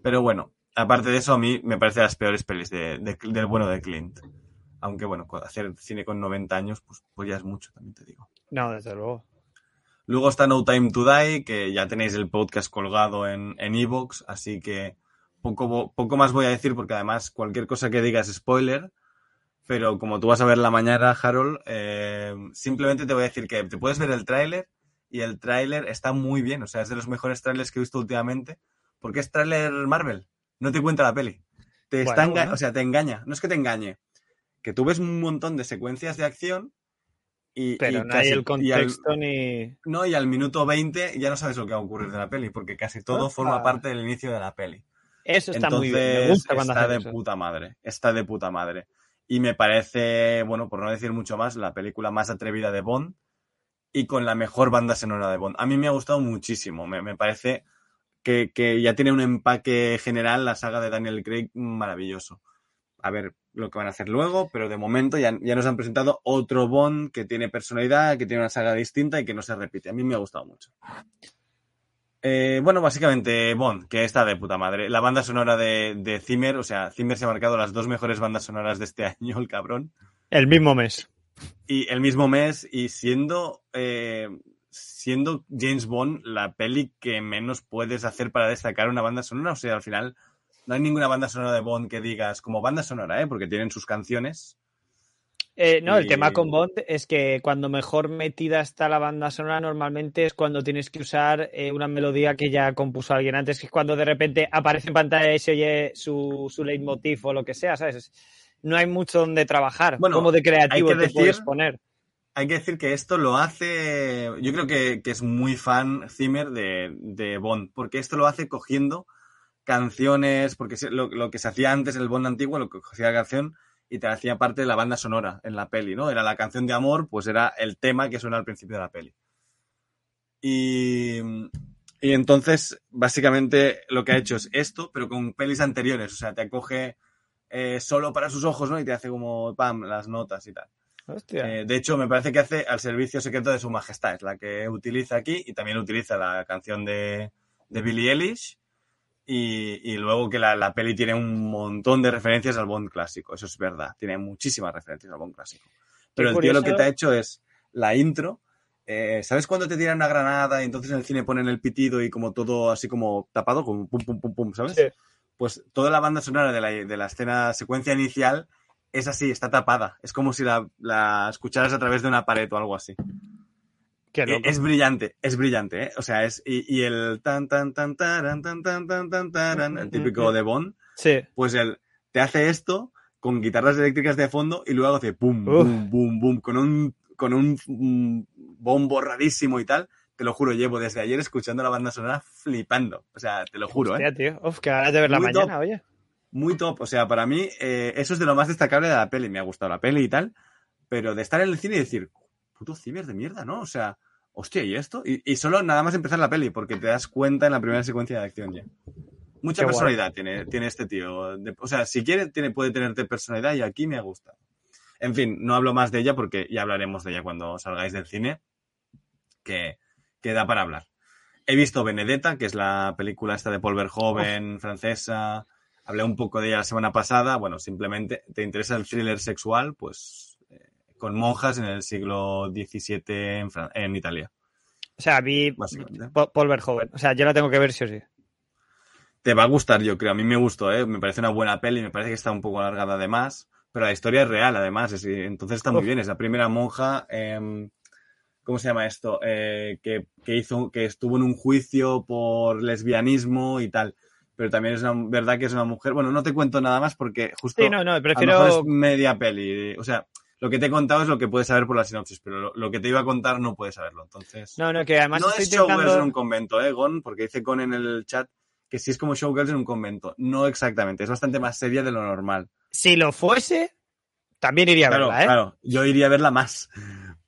Pero bueno, aparte de eso, a mí me parece las peores pelis de- de- del bueno de Clint. Aunque bueno, hacer cine con 90 años, pues, pues ya es mucho, también te digo. no, desde luego. Luego está No Time to Die, que ya tenéis el podcast colgado en en Evox, así que poco, poco más voy a decir porque además cualquier cosa que diga es spoiler. Pero como tú vas a ver la mañana, Harold, eh, simplemente te voy a decir que te puedes ver el tráiler y el tráiler está muy bien. O sea, es de los mejores trailers que he visto últimamente porque es tráiler Marvel. No te cuenta la peli. Te Bueno, está bueno. O sea, te engaña. No es que te engañe. Que tú ves un montón de secuencias de acción y, Pero y no hay el y al- contexto ni. no, y al minuto 20 ya no sabes lo que va a ocurrir de la peli, porque casi todo Ah. forma parte del inicio de la peli. Eso está muy Entonces, bien. Me gusta cuando está de eso. puta madre. Está de puta madre. Y me parece, bueno, por no decir mucho más, la película más atrevida de Bond y con la mejor banda sonora de Bond. A mí me ha gustado muchísimo. Me, me parece que, que ya tiene un empaque general la saga de Daniel Craig maravilloso. A ver lo que van a hacer luego, pero de momento ya, ya nos han presentado otro Bond que tiene personalidad, que tiene una saga distinta y que no se repite. A mí me ha gustado mucho. Eh, bueno, básicamente Bond, que está de puta madre. La banda sonora de, de Zimmer, o sea, Zimmer se ha marcado las dos mejores bandas sonoras de este año, el cabrón. El mismo mes. Y el mismo mes, y siendo, eh, siendo James Bond la peli que menos puedes hacer para destacar una banda sonora. O sea, al final no hay ninguna banda sonora de Bond que digas como banda sonora, ¿eh? porque tienen sus canciones. Eh, no, el tema con Bond es que cuando mejor metida está la banda sonora, normalmente es cuando tienes que usar eh, una melodía que ya compuso alguien antes, que es cuando de repente aparece en pantalla y se oye su, su leitmotiv o lo que sea, ¿sabes? No hay mucho donde trabajar. Bueno, como de creativo hay que te decir- puedes poner. Hay que decir que esto lo hace. Yo creo que, que es muy fan Zimmer de, de Bond, porque esto lo hace cogiendo canciones, porque lo, lo que se hacía antes en el Bond antiguo, lo que cogía la canción y te hacía parte de la banda sonora en la peli, ¿no? Era la canción de amor, pues era el tema que suena al principio de la peli. Y, y entonces, básicamente, lo que ha hecho es esto, pero con pelis anteriores. O sea, te coge eh, solo para sus ojos, ¿no? Y te hace como, pam, las notas y tal. Eh, de hecho, me parece que hace al servicio secreto de su majestad, es la que utiliza aquí y también utiliza la canción de, de Billie Eilish. Y, y luego que la, la peli tiene un montón de referencias al Bond clásico, eso es verdad, tiene muchísimas referencias al Bond clásico. Pero el tío lo que te ha hecho es la intro. eh, ¿Sabes cuando te tiran una granada y entonces en el cine ponen el pitido y como todo así como tapado, como pum, pum, pum, pum, ¿sabes? Sí. Pues toda la banda sonora de la, de la escena, secuencia inicial, es así, está tapada. Es como si la, la escucharas a través de una pared o algo así. Eh. Es brillante, es brillante, ¿eh? O sea, es. Y, y el tan tan tan taran, tan tan tan tan taran, el típico de Bond, Sí. pues él te hace esto con guitarras eléctricas de fondo y luego hace pum, pum, pum, pum, con un, con un mm, bombo rarísimo y tal. Te lo juro, llevo desde ayer escuchando la banda sonora flipando. O sea, te lo juro, ¿eh? Hostia, tío. Uf, qué ganas de verla Muy mañana, top. oye. Muy top. O sea, para mí, eh, eso es de lo más destacable de la peli. Me ha gustado la peli y tal. Pero de estar en el cine y decir, puto ciber de mierda, ¿no? O sea, hostia, ¿y esto? Y, y solo nada más empezar la peli, porque te das cuenta en la primera secuencia de acción ya. Mucha Qué guay. personalidad tiene, tiene este tío. De- o sea, si quiere, tiene, puede tenerte personalidad y aquí me ha gustado. En fin, no hablo más de ella porque ya hablaremos de ella cuando salgáis del cine, que, que da para hablar. He visto Benedetta, que es la película esta de Paul Verhoeven, francesa. Hablé un poco de ella la semana pasada. Bueno, simplemente, ¿te interesa el thriller sexual? Pues con monjas en el siglo XVII en, Fran- en Italia, O sea, vi Paul Verhoeven. O sea, yo la tengo que ver sí o sí. Te va a gustar, yo creo. A mí me gustó, ¿eh? Me parece una buena peli, me parece que está un poco alargada además, pero la historia es real además, es- entonces está muy Uf. bien. Es la primera monja, em, ¿cómo se llama esto? Eh, que, que hizo, que estuvo en un juicio por lesbianismo y tal. Pero también es una, verdad que es una mujer. Bueno, no te cuento nada más porque justo Sí, no, no, a lo prefiero. mejor es media peli. O sea, lo que te he contado es lo que puedes saber por la sinopsis, pero lo, lo que te iba a contar no puedes saberlo. Entonces, No, no, que además no estoy es Showgirls intentando... en un convento, ¿eh, Gon? Porque dice Gon en el chat que sí es como Showgirls en un convento. No exactamente, es bastante más seria de lo normal. Si lo fuese, también iría a Claro, verla, ¿eh? claro, yo iría a verla más.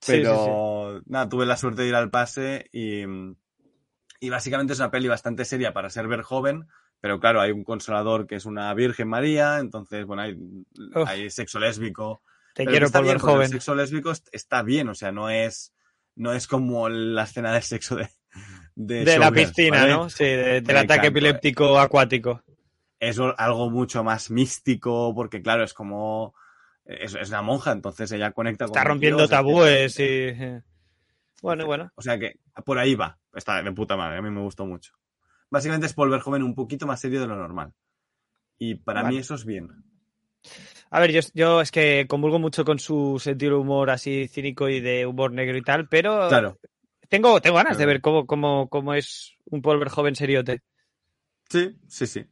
Sí, Pero nada, tuve la suerte de ir al pase y, y básicamente es una peli bastante seria para ser ver joven, pero claro, hay un consolador que es una Virgen María, entonces, bueno, hay, hay sexo lésbico. Te Pero quiero está por ver bien, joven. El sexo lésbico est- está bien, o sea, no es, no es como la escena de sexo de, de, De la piscina, ¿vale? ¿no? Sí, de- del ataque epiléptico acuático. Es algo mucho más místico, porque claro, es como, es, es una monja, entonces ella conecta con Está un tío, rompiendo tabúes y... eh. Bueno, bueno. O sea que por ahí va. Está de puta madre, a mí me gustó mucho. Básicamente es volver joven un poquito más serio de lo normal. Y para Vale. mí eso es bien. A ver, yo, yo es que convulgo mucho con su sentido de humor así cínico y de humor negro y tal, pero Claro. tengo, tengo ganas de ver cómo, cómo, cómo es un Polver joven seriote. Sí, sí, sí.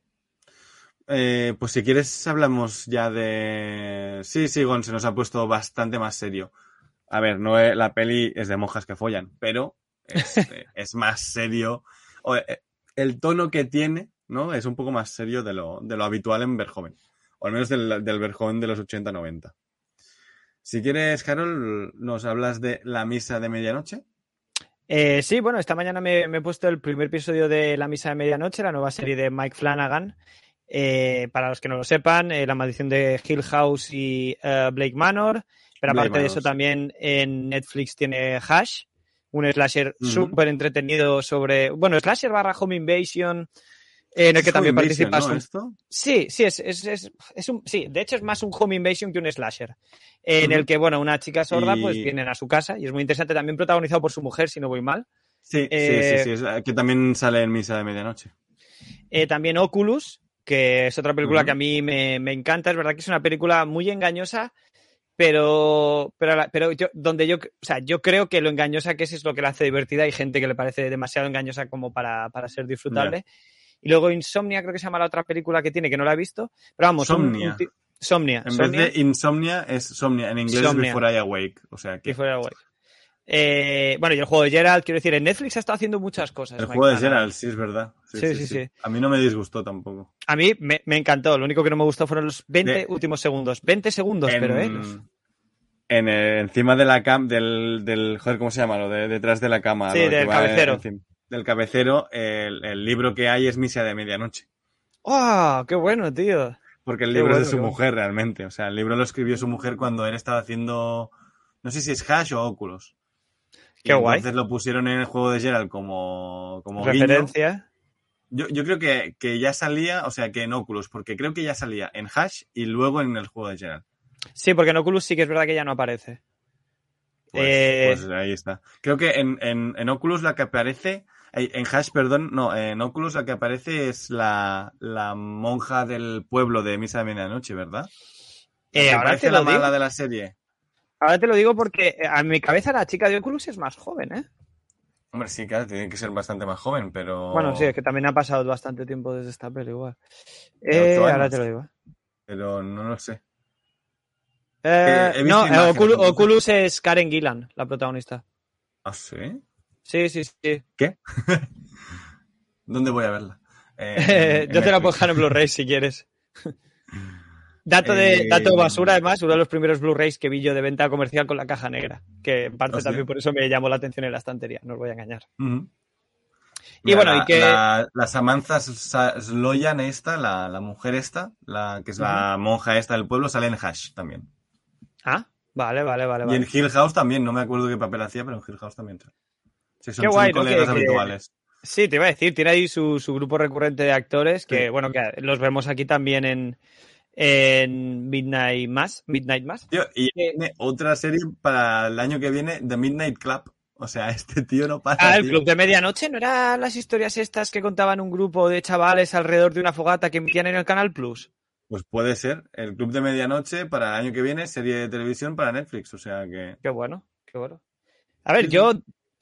Eh, pues si quieres hablamos ya de... Sí, sí, Gon, se nos ha puesto bastante más serio. A ver, no es- la peli es de monjas que follan, pero es, eh, es más serio. O, eh, el tono que tiene, ¿no? Es un poco más serio de lo, de lo habitual en Verjoven. O al menos del, del Verjoven de los 80-90. Si quieres, Carol, nos hablas de la misa de medianoche. Eh, sí, bueno, esta mañana me, me he puesto el primer episodio de La Misa de Medianoche, la nueva serie de Mike Flanagan. Eh, para los que no lo sepan, eh, La Maldición de Hill House y eh, Blake Manor. Pero Blake aparte de eso, también en Netflix tiene Hash, un slasher Ujú. súper entretenido sobre. Bueno, slasher barra Home Invasion, en el que también Home Invasion, participa ¿no? Esto. Sí, sí, es, es, es, es un, sí, de hecho es más un home invasion que un slasher, en el que, bueno, una chica sorda Y- pues vienen a su casa y es muy interesante, también protagonizado por su mujer, si no voy mal. Sí, Eh, sí, sí, sí, es- que también sale en misa de medianoche. Eh, también Oculus, que es otra película que a mí me, me encanta, es verdad que es una película muy engañosa, pero, pero, pero yo, donde yo, o sea, yo creo que lo engañosa que es es lo que la hace divertida, hay gente que le parece demasiado engañosa como para, para ser disfrutable. Y luego Insomnia, creo que se llama la otra película que tiene, que no la he visto, pero vamos, Somnia. un ti- Somnia. En Somnia. vez de insomnia es somnia. En inglés Somnia. es before I awake. O sea que que fuera guay. Eh, bueno, y el juego de Geralt, quiero decir, en Netflix ha estado haciendo muchas cosas. el Mike juego de. Geralt, sí, es verdad. Sí, sí, sí. A mí no me disgustó tampoco. A mí me, me encantó, lo único que no me gustó fueron los 20 De- últimos segundos. 20 segundos, en, pero eh. en, encima de la cam del, del joder, ¿cómo se llama? Lo de detrás de la cama. Sí, del cabecero. Del cabecero, el, el libro que hay es Misa de Medianoche. ¡Oh, qué bueno, tío! Porque el libro bueno, es de su bueno. mujer realmente. O sea, el libro lo escribió su mujer cuando él estaba haciendo. No sé si es Hash o Oculus. Y Qué guay. Entonces lo pusieron en el juego de Geralt como, como guiño. Referencia. Yo, yo creo que, que ya salía, o sea, que en Oculus, porque creo que ya salía en Hash y luego en el juego de Geralt. Sí, porque en Oculus sí que es verdad que ya no aparece. Pues, Eh, pues ahí está. Creo que en, en, en Oculus la que aparece, en Hash, perdón, no, en Oculus la que aparece es la, la monja del pueblo de Misa de Medianoche, ¿verdad? La Eh, ahora parece te la lo digo. mala de la serie. Ahora te lo digo porque eh, a mi cabeza la chica de Oculus es más joven, ¿eh? Hombre, sí, claro, tiene que ser bastante más joven, pero... Bueno, sí, es que también ha pasado bastante tiempo desde esta peli, igual. Eh, ahora te lo digo. Pero no lo sé. Eh, no, eh, entonces. Oculus es Karen Gillan, la protagonista. ¿Ah, sí? Sí, sí, sí. ¿Qué? ¿Dónde voy a verla? Eh, Yo te la puedo dejar en Blu-ray si quieres. Dato de Eh, dato basura, además, uno de los primeros Blu-rays que vi yo de venta comercial con la caja negra, que en parte Hostia. también por eso me llamó la atención en la estantería, no os voy a engañar. Y Mira, bueno, la, y que- La, la Samantha Sa- Sloyan esta, la, la mujer esta, la que es la monja esta del pueblo, sale en Hash también. Ah, vale, vale, vale. Y en Hill House también, no me acuerdo qué papel hacía, pero en Hill House también. Sí, son, Qué guay, habituales. Sí, te iba a decir, tiene ahí su, su grupo recurrente de actores que, Sí. bueno, que los vemos aquí también en, en Midnight Mass. Midnight Mass. Tío, y tiene otra serie para el año que viene, The Midnight Club. O sea, este tío no para. Ah, el tío. Club de Medianoche, ¿no eran las historias estas que contaban un grupo de chavales alrededor de una fogata que emitían en el Canal Plus? Pues puede ser. El Club de Medianoche para el año que viene, serie de televisión para Netflix. O sea que. Qué bueno, qué bueno. A ver, yo,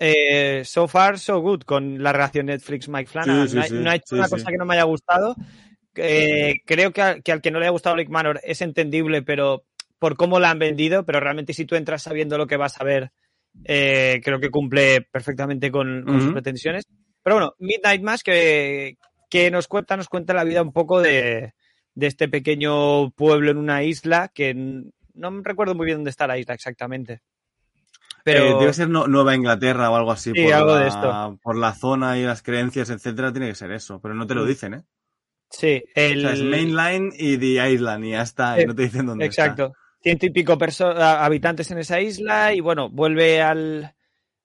eh, so far, so good con la relación Netflix-Mike Flanagan. Sí, sí, no, ha- sí, no ha hecho una cosa que no me haya gustado. Eh, creo que, a- que al que no le haya gustado Blake Manor es entendible, pero por cómo la han vendido, pero realmente si tú entras sabiendo lo que vas a ver, eh, creo que cumple perfectamente con, con sus pretensiones. Pero bueno, Midnight Mass que, que nos cuenta, nos cuenta la vida un poco de, de este pequeño pueblo en una isla que no recuerdo muy bien dónde está la isla exactamente. Pero Eh, debe ser no- Nueva Inglaterra o algo así. Sí, por algo la, de esto. Por la zona y las creencias, etcétera, tiene que ser eso. Pero no te lo Mm. dicen, ¿eh? sí, el, O sea, es Mainline y The Island y ya está. Eh, y no te dicen dónde está. Exacto. Ciento y pico habitantes en esa isla y bueno, vuelve al,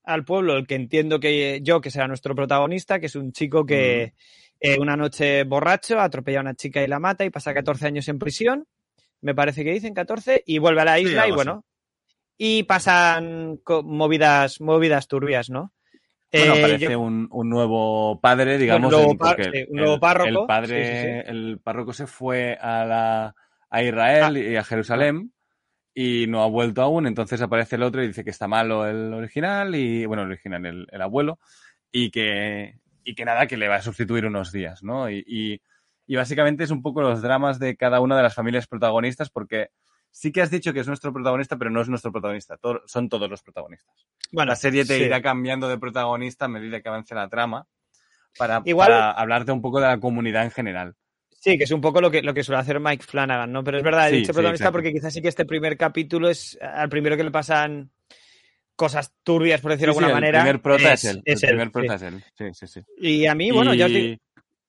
al pueblo, el que entiendo que yo, que será nuestro protagonista, que es un chico que eh, una noche borracho atropella a una chica y la mata y pasa 14 años en prisión, me parece que dicen 14, y vuelve a la Sí, isla y así. Y pasan movidas, movidas turbias, ¿no? Bueno, Eh, aparece yo- un, un nuevo padre, digamos. nuevo par- un nuevo el- párroco. El padre, Sí, sí, sí. el párroco se fue a, la, a Israel Ah. y a Jerusalén y no ha vuelto aún. Entonces aparece el otro y dice que está malo el original y, bueno, el original, el, el abuelo, y que, y que nada, que le va a sustituir unos días, ¿no? Y, y, y básicamente es un poco los dramas de cada una de las familias protagonistas porque sí que has dicho que es nuestro protagonista, pero no es nuestro protagonista. todo- son todos los protagonistas bueno, la serie te sí. irá cambiando de protagonista a medida que avance la trama para, Igual- para hablarte un poco de la comunidad en general. Sí, que es un poco lo que, lo que suele hacer Mike Flanagan, ¿no? Pero es verdad, he Sí, dicho protagonista porque quizás sí que este primer capítulo es al primero que le pasan cosas turbias, por decirlo de alguna manera. El primer prota es, él. es el primer prota es él. Sí, sí, sí. Y a mí, bueno, ya os Y digo,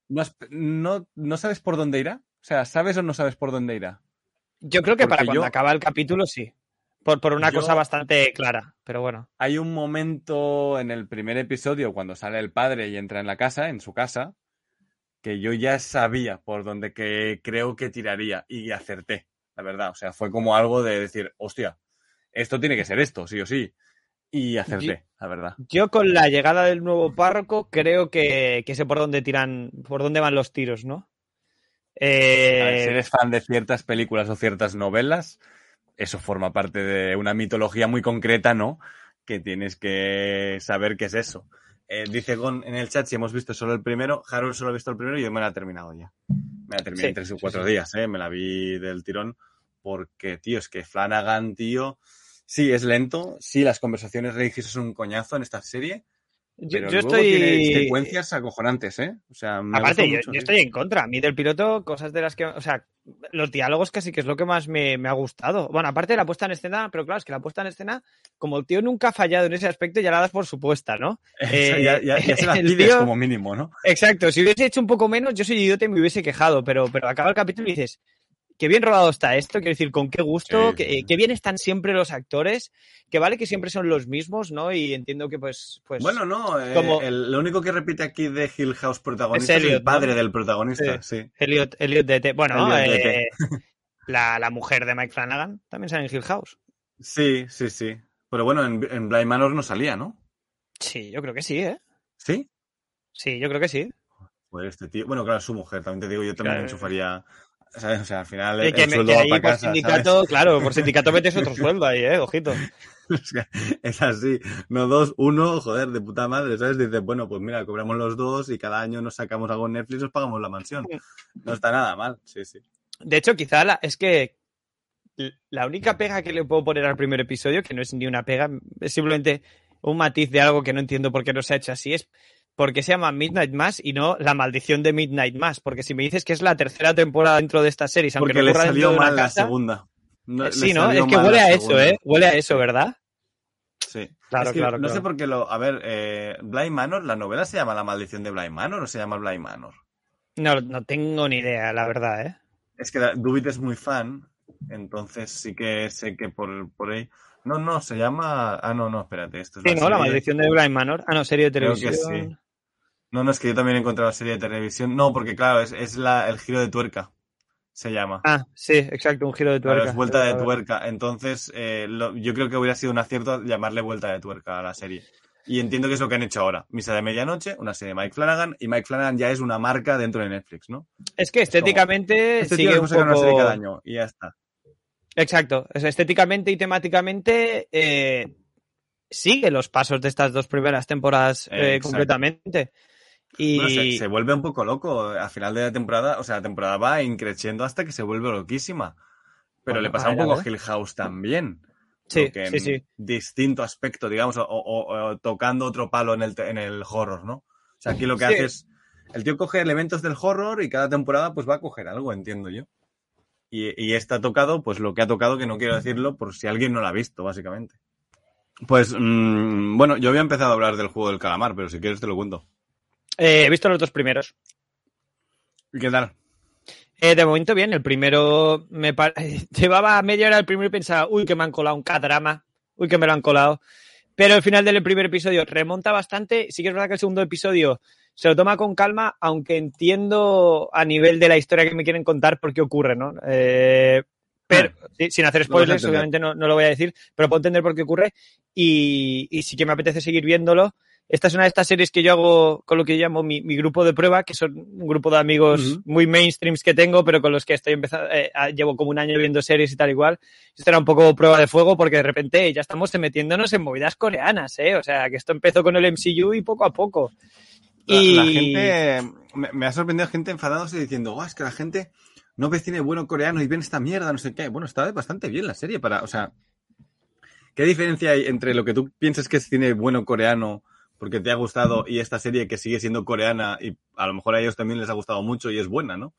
no, no, no sabes por dónde irá. O sea, ¿sabes o no sabes por dónde irá? Yo creo que para cuando yo- acaba el capítulo sí. Por, por una Yo- cosa bastante clara, pero bueno. Hay un momento en el primer episodio cuando sale el padre y entra en la casa, en su casa, que yo ya sabía por dónde que creo que tiraría y acerté, la verdad. O sea, fue como algo de decir, hostia, esto tiene que ser esto, sí o sí. Y acerté, la verdad. Yo con la llegada del nuevo párroco creo que, que sé por dónde tiran, por dónde van los tiros, ¿no? Ver, si Eh, eres fan de ciertas películas o ciertas novelas, eso forma parte de una mitología muy concreta, ¿no? Que tienes que saber qué es eso. Eh, dice Gon en el chat si hemos visto solo el primero. Harold solo ha visto el primero y yo me la he terminado ya. Me la terminé Sí, en tres o sí, cuatro sí. días, ¿eh? Me la vi del tirón. Porque, tío, es que Flanagan, tío. Sí, es lento. Sí, las conversaciones religiosas son un coñazo en esta serie. Yo, Pero yo luego tiene estoy. secuencias acojonantes, ¿eh? O sea, me Aparte, yo, mucho, yo sí. estoy en contra. A mí del piloto, cosas de las que. O sea, los diálogos casi que es lo que más me, me ha gustado. Bueno, aparte de la puesta en escena, pero claro, es que la puesta en escena, como el tío nunca ha fallado en ese aspecto, ya la das por supuesta, ¿no? Eh, ya, ya, ya se el pides tío- como mínimo, ¿no? Exacto, si hubiese hecho un poco menos, yo soy idiota y me hubiese quejado, pero, pero acaba el capítulo y dices, qué bien rodado está esto, quiero decir, con qué gusto, Sí, qué, sí, sí. qué bien están siempre los actores, que vale que siempre son los mismos, ¿no? Y entiendo que pues... pues Bueno, no, eh, como- el- lo único que repite aquí de Hill House protagonista Es el padre ¿no? del protagonista, sí. Elliot, Elliot DT. Bueno, Elliot eh, la, la mujer de Mike Flanagan también sale en Hill House. Sí, sí, sí. Pero bueno, en, en Blind Manor no salía, ¿no? Sí, yo creo que sí, ¿eh? ¿Sí? Sí, yo creo que sí. Pues este tío, bueno, claro, su mujer, también te digo, yo también Claro. enchufaría, ¿sabes? O sea, al final el, que, el me- sueldo que va ahí para por casa, sindicato, claro, por sindicato metes otro sueldo ahí, ¿eh? Ojito. Es así, no dos, uno, joder, de puta madre, ¿sabes? Dices, bueno, pues mira, cobramos los dos y cada año nos sacamos algo en Netflix y os pagamos la mansión. No está nada mal, sí, sí. De hecho, quizá la- es que la única pega que le puedo poner al primer episodio, que no es ni una pega, es simplemente un matiz de algo que no entiendo por qué no se ha hecho así, es porque se llama Midnight Mass y no La Maldición de Midnight Mass. Porque si me dices que es la tercera temporada dentro de esta serie, aunque Porque no le salió mal la casa- segunda. No- sí, ¿no? Es que huele a eso, segunda. ¿eh? Huele a eso, ¿verdad? Sí. Claro, Es que claro, No sé por qué lo. A ver, eh, Blind Manor, la novela se llama La maldición de Blind Manor o se llama Blind Manor. No, no tengo ni idea, la verdad, ¿eh? Es que Dubit es muy fan, entonces sí que sé que por, por ahí. No, no, se llama. Ah, no, no, espérate. Esto es Sí, ¿no? La. Maldición de Blind Manor. Ah, no, serie de Creo que televisión. sí. No, no, es que yo también he encontrado la serie de televisión. No, porque claro, es, es la, el giro de tuerca. Se llama. Ah, sí, exacto, un giro de Claro, tuerca. es vuelta de tuerca. Entonces, eh, lo- yo creo que hubiera sido un acierto llamarle vuelta de tuerca a la serie. Y entiendo que es lo que han hecho ahora. Misa de Medianoche, una serie de Mike Flanagan, y Mike Flanagan ya es una marca dentro de Netflix, ¿no? Es que estéticamente Este tío sigue le un una serie cada año y ya está. Exacto. O sea, estéticamente y temáticamente eh, sigue los pasos de estas dos primeras temporadas eh, completamente. Y Bueno, se, se vuelve un poco loco. Al final de la temporada, o sea, la temporada va increciendo hasta que se vuelve loquísima. Pero Bueno, le pasaba un poco a ver. Hill House también. Sí, sí. Distinto aspecto, digamos, o, o- o tocando otro palo en el, en el horror, ¿no? O sea, aquí lo que Sí. hace es. El tío coge elementos del horror y cada temporada pues va a coger algo, entiendo yo. Y, y esta ha tocado, pues lo que ha tocado, que no quiero decirlo por si alguien no lo ha visto, básicamente. Pues, mm, bueno, yo había empezado a hablar del juego del calamar, pero si quieres te lo cuento. Eh, he visto los dos primeros. ¿Y qué tal? Eh, de momento bien, el primero me pa- llevaba media hora el primero y pensaba, uy, que me han colado un cadrama, uy, que me lo han colado. Pero el final del primer episodio remonta bastante. Sí que es verdad que el segundo episodio se lo toma con calma, aunque entiendo a nivel de la historia que me quieren contar por qué ocurre, ¿no? Eh, pero, sí, sin hacer spoilers, obviamente no, no lo voy a decir, pero puedo entender por qué ocurre y, y sí que me apetece seguir viéndolo. Esta es una de estas series que yo hago con lo que yo llamo mi, mi grupo de prueba, que son un grupo de amigos muy mainstreams que tengo, pero con los que estoy empezando, eh, ah, llevo como un año viendo series y tal igual. Esto era un poco prueba de fuego porque de repente ya estamos metiéndonos en movidas coreanas, ¿eh? O sea, que esto empezó con el MCU y poco a poco. La, Y la gente. Me, me ha sorprendido gente enfadándose diciendo, "Guau, es que la gente no ve cine bueno coreano y ven esta mierda, no sé qué. Bueno, está bastante bien la serie para. O sea. ¿Qué diferencia hay entre lo que tú piensas que es cine bueno coreano porque te ha gustado y esta serie que sigue siendo coreana y a lo mejor a ellos también les ha gustado mucho y es buena, ¿no?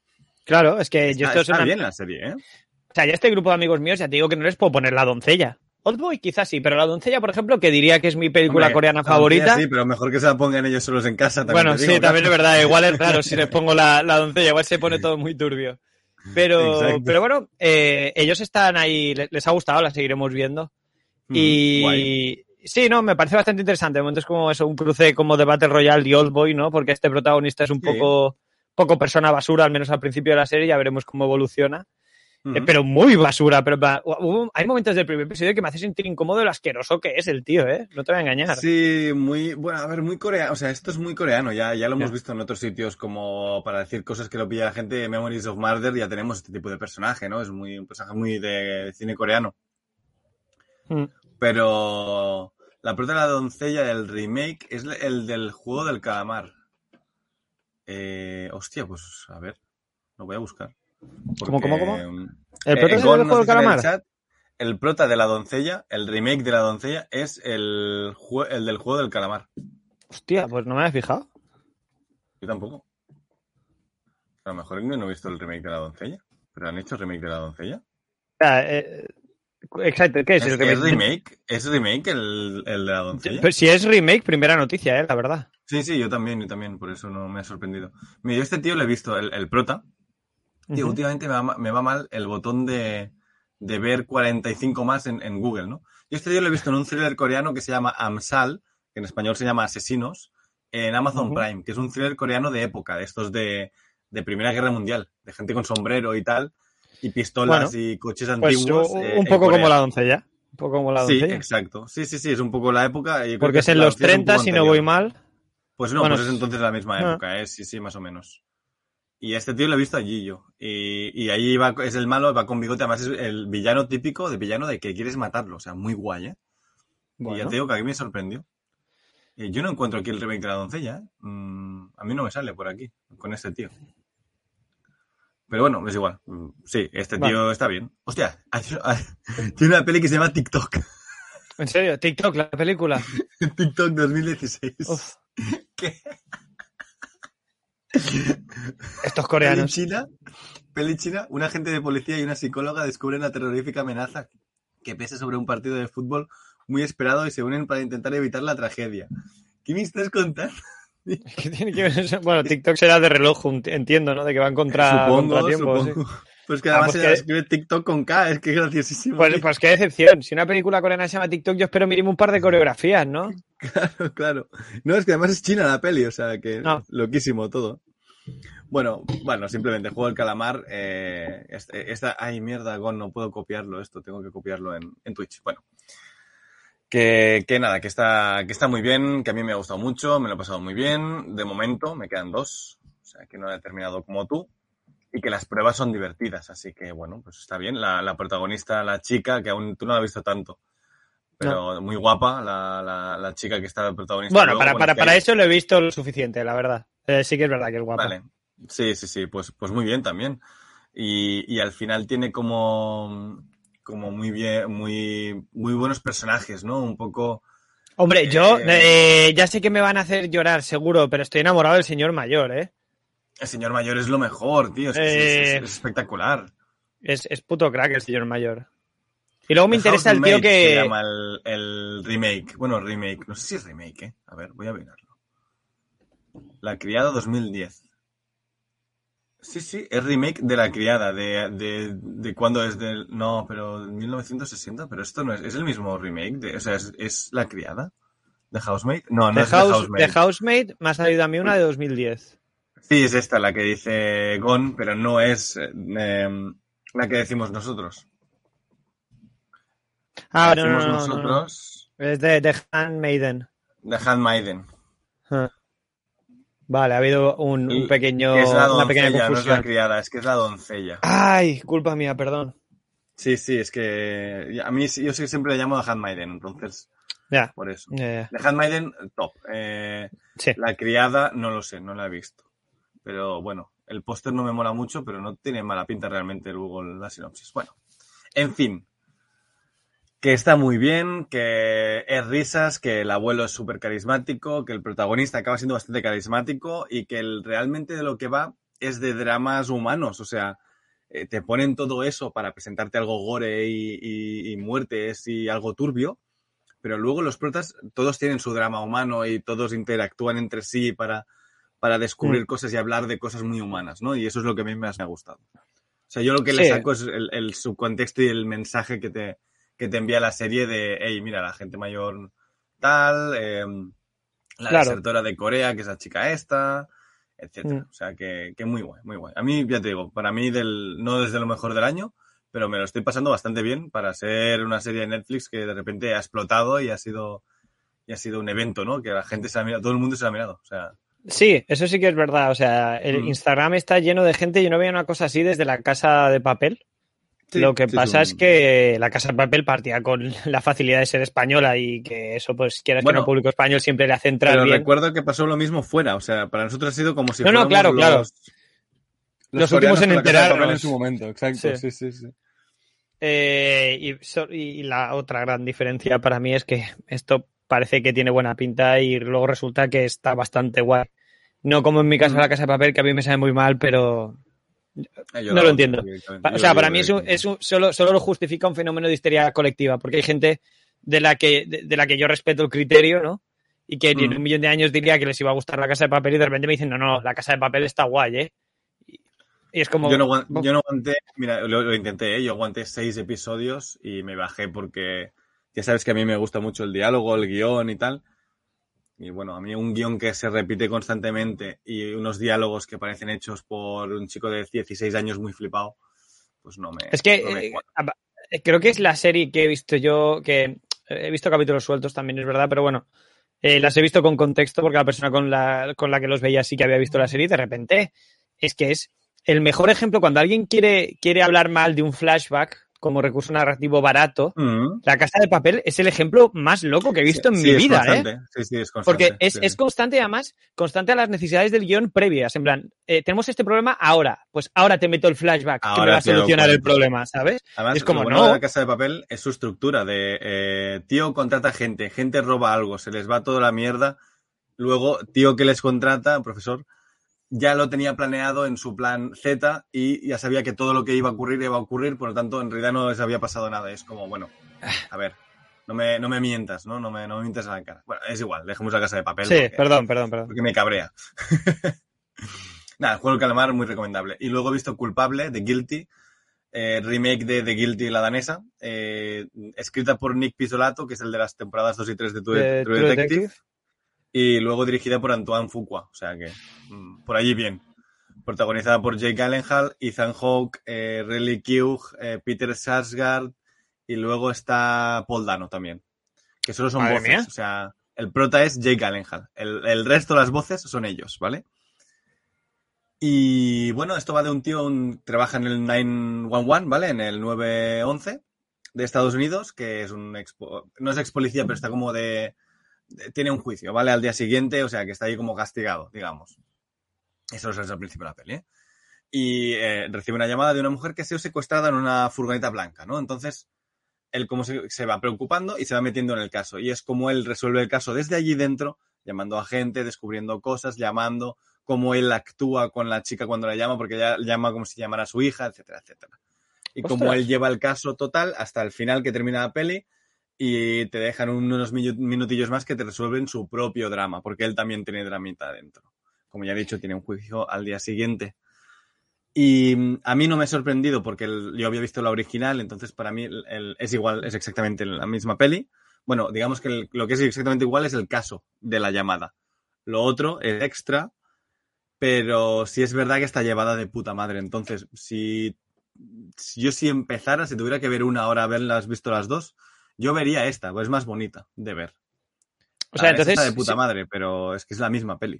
claro, es que yo Está, esto es está una- bien la serie, ¿eh? O sea, ya este grupo de amigos míos, ya te digo que no les puedo poner la doncella. Oldboy quizás sí, pero la doncella, por ejemplo, que diría que es mi película Hombre, coreana favorita. Sí, pero mejor que se la pongan ellos solos en casa. También Bueno, digo, sí, también es verdad. Igual es raro si les pongo la, la doncella, igual se pone todo muy turbio. Pero, Exacto. pero bueno, eh, ellos están ahí, les, les ha gustado, la seguiremos viendo. Y Mm, guay. Sí, no, me parece bastante interesante. De momento es como eso, un cruce como de Battle Royale y Oldboy, ¿no? Porque este protagonista es un Sí. poco, poco persona basura, al menos al principio de la serie, ya veremos cómo evoluciona. Eh, pero muy basura. Pero hay momentos del primer episodio que me hace sentir incómodo lo asqueroso que es el tío, ¿eh? No te voy a engañar. Sí, muy, bueno, a ver, muy coreano, o sea, esto es muy coreano, ya, ya lo hemos visto en otros sitios como para decir cosas que lo pilla la gente, Memories of Murder, ya tenemos este tipo de personaje, ¿no? Es muy, un personaje muy de cine coreano. Mm. Pero la prota de la doncella del remake es el del juego del calamar. Eh, hostia, pues a ver, lo voy a buscar. ¿Cómo, cómo, cómo? ¿El eh, prota del juego del el calamar? chat, el prota de la doncella, el remake de la doncella, es el, el del juego del calamar. Hostia, pues no me había fijado. Yo tampoco. A lo mejor no he visto el remake de la doncella. ¿Pero han hecho el remake de la doncella? Eh, exacto, ¿qué es, ¿Es, es remake? remake? ¿Es remake el, el de la doncella? Pues si es remake, primera noticia, ¿eh? La verdad. Sí, sí, yo también, yo también, por eso no me ha sorprendido. Mira, yo este tío le he visto, el, el prota. Tío, Ujú. últimamente me va, ma- me va mal el botón de, de ver 45 más en, en Google, ¿no? Yo este tío lo he visto en un thriller coreano que se llama Amsal, que en español se llama Asesinos, en Amazon. Prime, que es un thriller coreano de época, de estos de, de Primera Guerra Mundial, de gente con sombrero y tal, y pistolas Bueno, y coches Pues antiguos. eh, un en poco como la doncella. Un poco como la Sí, doncella. exacto. Sí, sí, sí, es un poco la época. y Porque que es en los doncella es un 30, poco si no voy mal. Pues no, Bueno, pues es entonces la misma ah. época, ¿eh? sí, sí, más o menos. Y a este tío lo he visto allí yo. Y, y ahí va, es el malo, va con bigote, además es el villano típico de villano de que quieres matarlo, o sea, muy guay, ¿eh? Y ya te digo que a mí me sorprendió. Eh, yo no encuentro aquí el remake de la doncella, ¿eh? Mm, a mí no me sale por aquí, con este tío. Pero bueno, es igual. Mm, Sí, este Vale. tío está bien. Hostia, tiene una peli que se llama TikTok. En serio, TikTok, la película. TikTok 2016. Uf, ¿Qué? estos Peli coreanos. china, peli china, un agente de policía y una psicóloga descubren la terrorífica amenaza que pesa sobre un partido de fútbol muy esperado y se unen para intentar evitar la tragedia. ¿Qué me estás contando? ¿Qué tiene que ver eso? Bueno, TikTok será de reloj, entiendo, ¿no? De que van contra supongo, contratiempo. sí. supongo. Pues que Ah, además pues se que- escribe TikTok con K, es que es graciosísimo. Pues, pues qué decepción. Si una película coreana se llama TikTok, yo espero mínimo un par de coreografías, ¿no? Claro, claro. No, es que además es china la peli, o sea que No. loquísimo todo. Bueno, bueno, simplemente juego el calamar. Eh, este- esta, ay, mierda, Gon, no puedo copiarlo esto, tengo que copiarlo en, en Twitch. Bueno, que, que nada, que está, que está muy bien, que a mí me ha gustado mucho, me lo he pasado muy bien. De momento me quedan dos, o sea que no he terminado como tú. Y que las pruebas son divertidas, así que bueno, pues está bien. La, la protagonista, la chica, que aún tú no la has visto tanto, pero muy guapa, la, la, la chica que está protagonista. Bueno, Luego, para, para, para hay- eso lo he visto lo suficiente, la verdad. Eh, sí que es verdad que es guapa. Vale. Sí, sí, sí, pues, pues muy bien también. Y, y al final tiene como, como muy bien, muy, muy buenos personajes, ¿no? Un poco. Hombre, yo Eh, eh, ya sé que me van a hacer llorar, seguro, pero estoy enamorado del señor mayor, ¿eh? El señor mayor es lo mejor, tío. Es, que es- es- Eh, es espectacular. Es, es puto crack el señor mayor. Y luego me The interesa el tío Housemaid Se que. llama el, el remake. Bueno, remake. No sé si es remake, ¿eh? A ver, voy a mirarlo. La criada 2010. Sí, sí, es remake de La criada. De, de, de cuándo es del. No, pero 1960. Pero esto no es. ¿Es el mismo remake? De, o sea, ¿es, es La criada? ¿De Housemaid? No, no The, es The House, Housemaid. The Housemaid me ha salido a mí una de 2010. Sí, es esta la que dice Gon, pero no es eh, em, la que decimos nosotros. Ah, no, no, no, no, no. nosotros. Es de The Handmaiden. The Handmaiden. Ah. Vale, ha habido un, un pequeño, que es la una pequeña doncella, no es confusión. la criada, es que es la doncella. Ay, culpa mía, perdón. Sí, sí, es que a mí yo siempre le llamo The Handmaiden, entonces Ya. por eso. ya, ya. The Handmaiden, top. Eh, Sí. La criada, no lo sé, no la he visto. Pero bueno, el póster no me mola mucho, pero no tiene mala pinta realmente luego la sinopsis. Bueno, en fin. Que está muy bien, que es risas, que el abuelo es súper carismático, que el protagonista acaba siendo bastante carismático y que el, realmente de lo que va es de dramas humanos. O sea, eh, te ponen todo eso para presentarte algo gore y, y- y muertes y algo turbio, pero luego los protas todos tienen su drama humano y todos interactúan entre sí para, para descubrir Mm. cosas y hablar de cosas muy humanas, ¿no? Y eso es lo que a mí más me ha gustado. O sea, yo lo que le saco es el, el subcontexto y el mensaje que te, que te envía la serie de, hey, mira, la gente mayor tal, eh, la Claro. desertora de Corea, que es la chica esta, etcétera. Mm. O sea, que, que muy guay, muy guay. A mí, ya te digo, para mí del, no desde lo mejor del año, pero me lo estoy pasando bastante bien para ser una serie de Netflix que de repente ha explotado y ha sido, y ha sido un evento, ¿no? Que la gente se ha mirado, todo el mundo se la ha mirado. O sea, Sí, eso sí que es verdad. O sea, el Mm. Instagram está lleno de gente. Yo no veía una cosa así desde la casa de papel. Sí, Lo que sí, pasa sí, es que la casa de papel partía con la facilidad de ser española y que eso, pues, quieras Bueno, que no, público español siempre le hace entrar pero bien. recuerdo que pasó lo mismo fuera. O sea, para nosotros ha sido como si No, no, claro, los, claro. los Los últimos en enterarnos. en su momento, exacto. Sí. Sí, sí. Eh, y, so- y la otra gran diferencia para mí es que esto parece que tiene buena pinta y luego resulta que está bastante guay. No como en mi caso Mm. la casa de papel, que a mí me sabe muy mal, pero No lo entiendo. O sea, para mí es un- directamente. es un- solo, solo lo justifica un fenómeno de histeria colectiva, porque hay gente de la que, de, de la que yo respeto el criterio, ¿no? Y que en Mm. un millón de años diría que les iba a gustar la casa de papel y de repente me dicen, no, no, la casa de papel está guay, ¿eh? Y, es como... Yo no, yo no aguanté, mira, lo, lo intenté, ¿eh? yo aguanté seis episodios y me bajé porque ya sabes que a mí me gusta mucho el diálogo, el guion y tal. Y bueno, a mí un guion que se repite constantemente y unos diálogos que parecen hechos por un chico de 16 años muy flipado, pues no me. Es que no me eh, eh, creo que es la serie que he visto yo, que eh, he visto capítulos sueltos también, es verdad, pero bueno, eh, las he visto con contexto porque la persona con la, con la que los veía sí que había visto la serie y de repente es que es el mejor ejemplo cuando alguien quiere, quiere hablar mal de un flashback como recurso narrativo barato. Mm. La casa de papel es el ejemplo más loco que he visto en Sí, mi es vida, ¿eh? constante. Sí, sí, es constante. Porque es, es constante, además, constante a las necesidades del guion previas. En plan, eh, tenemos este problema ahora, pues ahora te meto el flashback que me Ahora va a solucionar el problema, ¿sabes? Además, es como, bueno no. la casa de papel es su estructura de eh, tío contrata gente, gente roba algo, se les va toda la mierda. Luego, tío que les contrata, profesor, ya lo tenía planeado en su plan Z y ya sabía que todo lo que iba a ocurrir iba a ocurrir, por lo tanto, en realidad no les había pasado nada. Es como, bueno, a ver, no me, no me mientas, ¿no? No me, no me mientas a la cara. Bueno, es igual, dejemos la casa de papel. Sí, porque- perdón, perdón, perdón. porque me cabrea. Nada, el juego del calamar muy recomendable. Y luego he visto Culpable, de Guilty, eh, remake de The Guilty, la danesa, eh, escrita por Nick Pisolato, que es el de las temporadas 2 y 3 de True, De True True Detective, Detective. Y luego dirigida por Antoine Fuqua, o sea que mm, por allí bien. Protagonizada por Jake Gyllenhaal, Ethan Hawke, eh, Riley Keough, eh, Peter Sarsgaard y luego está Paul Dano también. Que solo son voces, mía. o sea, el prota es Jake Gyllenhaal. El, el resto de las voces son ellos, ¿vale? Y bueno, esto va de un tío, un, trabaja en el 911, ¿vale? En el 911 de Estados Unidos, que es un expo- no es ex policía, pero está como de- tiene un juicio, ¿vale? Al día siguiente, o sea, que está ahí como castigado, digamos. Eso es al principio de la peli, ¿eh? y eh, recibe una llamada de una mujer que ha sido secuestrada en una furgoneta blanca, ¿no? Entonces, él como se, se va preocupando y se va metiendo en el caso. Y es como él resuelve el caso desde allí dentro, llamando a gente, descubriendo cosas, llamando, cómo él actúa con la chica cuando la llama, porque ella llama como si llamara a su hija, etcétera, etcétera. Y cómo Ostras. él lleva el caso total hasta el final que termina la peli y te dejan unos minu- minutillos más que te resuelven su propio drama, porque él también tiene dramita dentro. Como ya he dicho, tiene un juicio al día siguiente. Y mm, a mí no me ha sorprendido porque el- yo había visto la original, entonces para mí el- es igual, es exactamente la misma peli. Bueno, digamos que lo que es exactamente igual es el caso de la llamada. Lo otro es extra, pero sí es verdad que está llevada de puta madre. Entonces, si, si yo si empezara, si tuviera que ver una hora, haberlas visto las dos, yo vería esta, pues es más bonita de ver. O sea, entonces, está de puta madre, pero es que es la misma peli.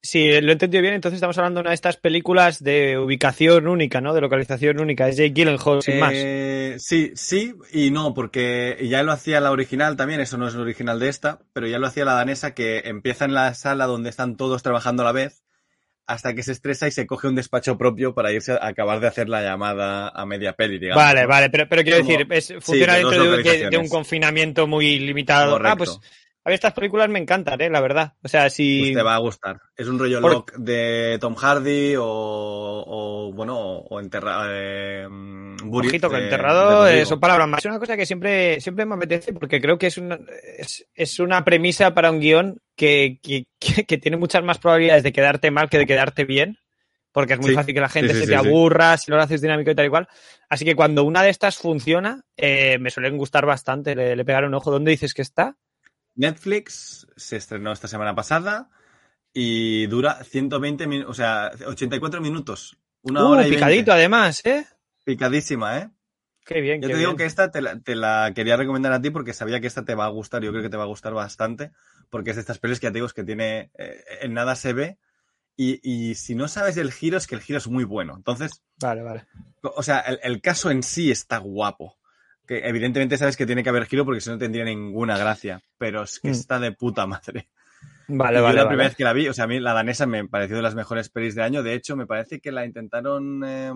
Si lo he entendido bien, entonces estamos hablando de una de estas películas de ubicación única, ¿no? De localización única. Es Jake Gyllenhaal, sin más. Eh, Sí, sí y no, porque ya lo hacía la original también, eso no es el original de esta, pero ya lo hacía la danesa que empieza en la sala donde están todos trabajando a la vez hasta que se estresa y se coge un despacho propio para irse a acabar de hacer la llamada a media peli, digamos. Vale, vale, pero, pero quiero Como- decir, es, sí, funciona de dos dentro de, de- de un confinamiento muy limitado. Ah, pues a ver, estas películas me encantan, ¿eh? La verdad. O sea, si... Pues te va a gustar. Es un rollo Por- lock de Tom Hardy o, o bueno, o enterrado. Eh, mm, Ojito, de- enterrado de son palabras más. Es una cosa que siempre, siempre me apetece porque creo que es una, es, es una premisa para un guion que, que, que- que tiene muchas más probabilidades de quedarte mal que de quedarte bien. Porque es muy Sí, fácil que la gente sí, se sí, te aburra si no lo haces dinámico y tal y cual. Así que cuando una de estas funciona, eh, me suelen gustar bastante. Le, le pegar un ojo. ¿Dónde dices que está? Netflix se estrenó esta semana pasada y dura 120 minutos, o sea, 84 minutos. Una Uh, hora y picadito 20. además, ¿eh? Picadísima, ¿eh? Qué bien, Yo qué te digo que esta te la, te la quería recomendar a ti porque sabía que esta te va a gustar. Yo creo que te va a gustar bastante porque es de estas pelis que ya te digo es que tiene, eh, en nada se ve y, y si no sabes el giro es que el giro es muy bueno. Entonces, Vale, vale. o sea, el, el caso en sí está guapo. Que evidentemente sabes que tiene que haber giro porque si no tendría ninguna gracia. Pero es que Mm. está de puta madre. Vale, Y yo vale, la vale. primera vez que la vi, o sea, a mí la danesa me pareció de las mejores pelis de año. De hecho, me parece que la intentaron. eh,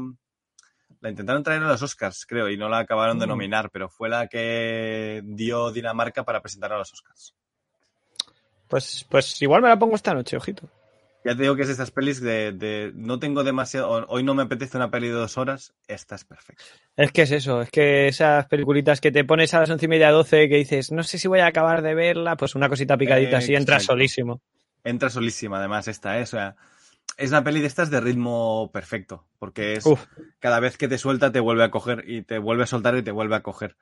la intentaron traer a los Oscars, creo, y no la acabaron de Mm. nominar, pero fue la que dio Dinamarca para presentar a los Oscars. Pues, pues igual me la pongo esta noche, ojito. Ya te digo que es esas pelis de, de- no tengo demasiado, hoy no me apetece una peli de dos horas, esta es perfecta. Es que es eso, es que esas peliculitas que te pones a las once y media, doce, que dices, no sé si voy a acabar de verla, pues una cosita picadita así, entra solísimo. Entra solísima, además, esta, ¿eh? O sea, es una peli de estas de ritmo perfecto, porque es Uf, cada vez que te suelta te vuelve a coger y te vuelve a soltar y te vuelve a coger.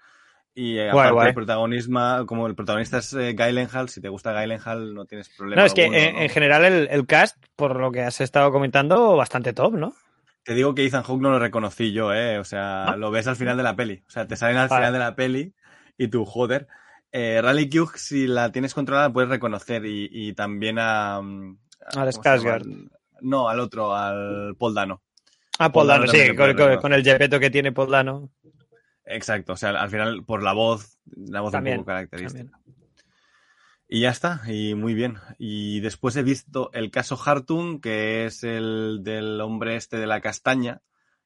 Y eh, Guay, aparte guay. el protagonismo, como el protagonista es eh, Gyllenhaal, si te gusta Gyllenhaal no tienes problema. no, es que alguno, en, ¿no? en general el, el cast, por lo que has estado comentando, bastante top, ¿no? Te digo que Ethan Hawke no lo reconocí yo, ¿eh? O sea, ¿No? lo ves al final de la peli. O sea, te salen al Vale. final de la peli y tú, joder. Eh, Rally Q, si la tienes controlada, puedes reconocer. Y, y también a. mm, a- Al. Skarsgård. No, al otro, al Paul Dano. Ah, Paul Paul Dano, Dano sí, con, con- con el jepeto que tiene Paul Dano. Exacto. O sea, al final, por la voz, la voz También, un poco característica. también. Y ya está, y muy bien. Y después he visto el caso Hartung, que es el del hombre este de la castaña,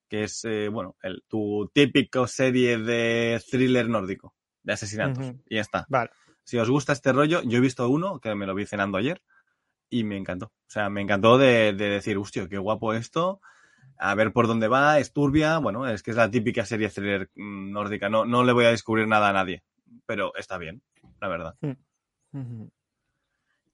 que es, eh, bueno, el, tu típico serie de thriller nórdico, de asesinatos. Y ya está. Vale. Si os gusta este rollo, yo he visto uno, que me lo vi cenando ayer, y me encantó. O sea, me encantó de, de decir, hostia, qué guapo esto, a ver por dónde va, es turbia, bueno, es que es la típica serie thriller mm, nórdica, no, no le voy a descubrir nada a nadie, pero está bien, la verdad.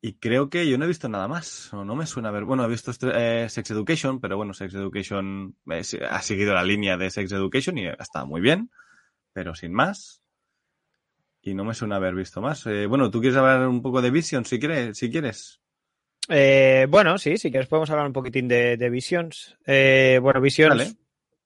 Y creo que yo no he visto nada más. O no me suena a ver. Bueno, he visto este- eh, Sex Education, pero bueno, Sex Education eh, ha seguido la línea de Sex Education y está muy bien, pero sin más. Y no me suena haber visto más. Eh, bueno, ¿tú quieres hablar un poco de Vision si quieres? Si quieres? Eh, bueno, sí, si quieres podemos hablar un poquitín de, de Visions. Eh, bueno, Visions, Vale.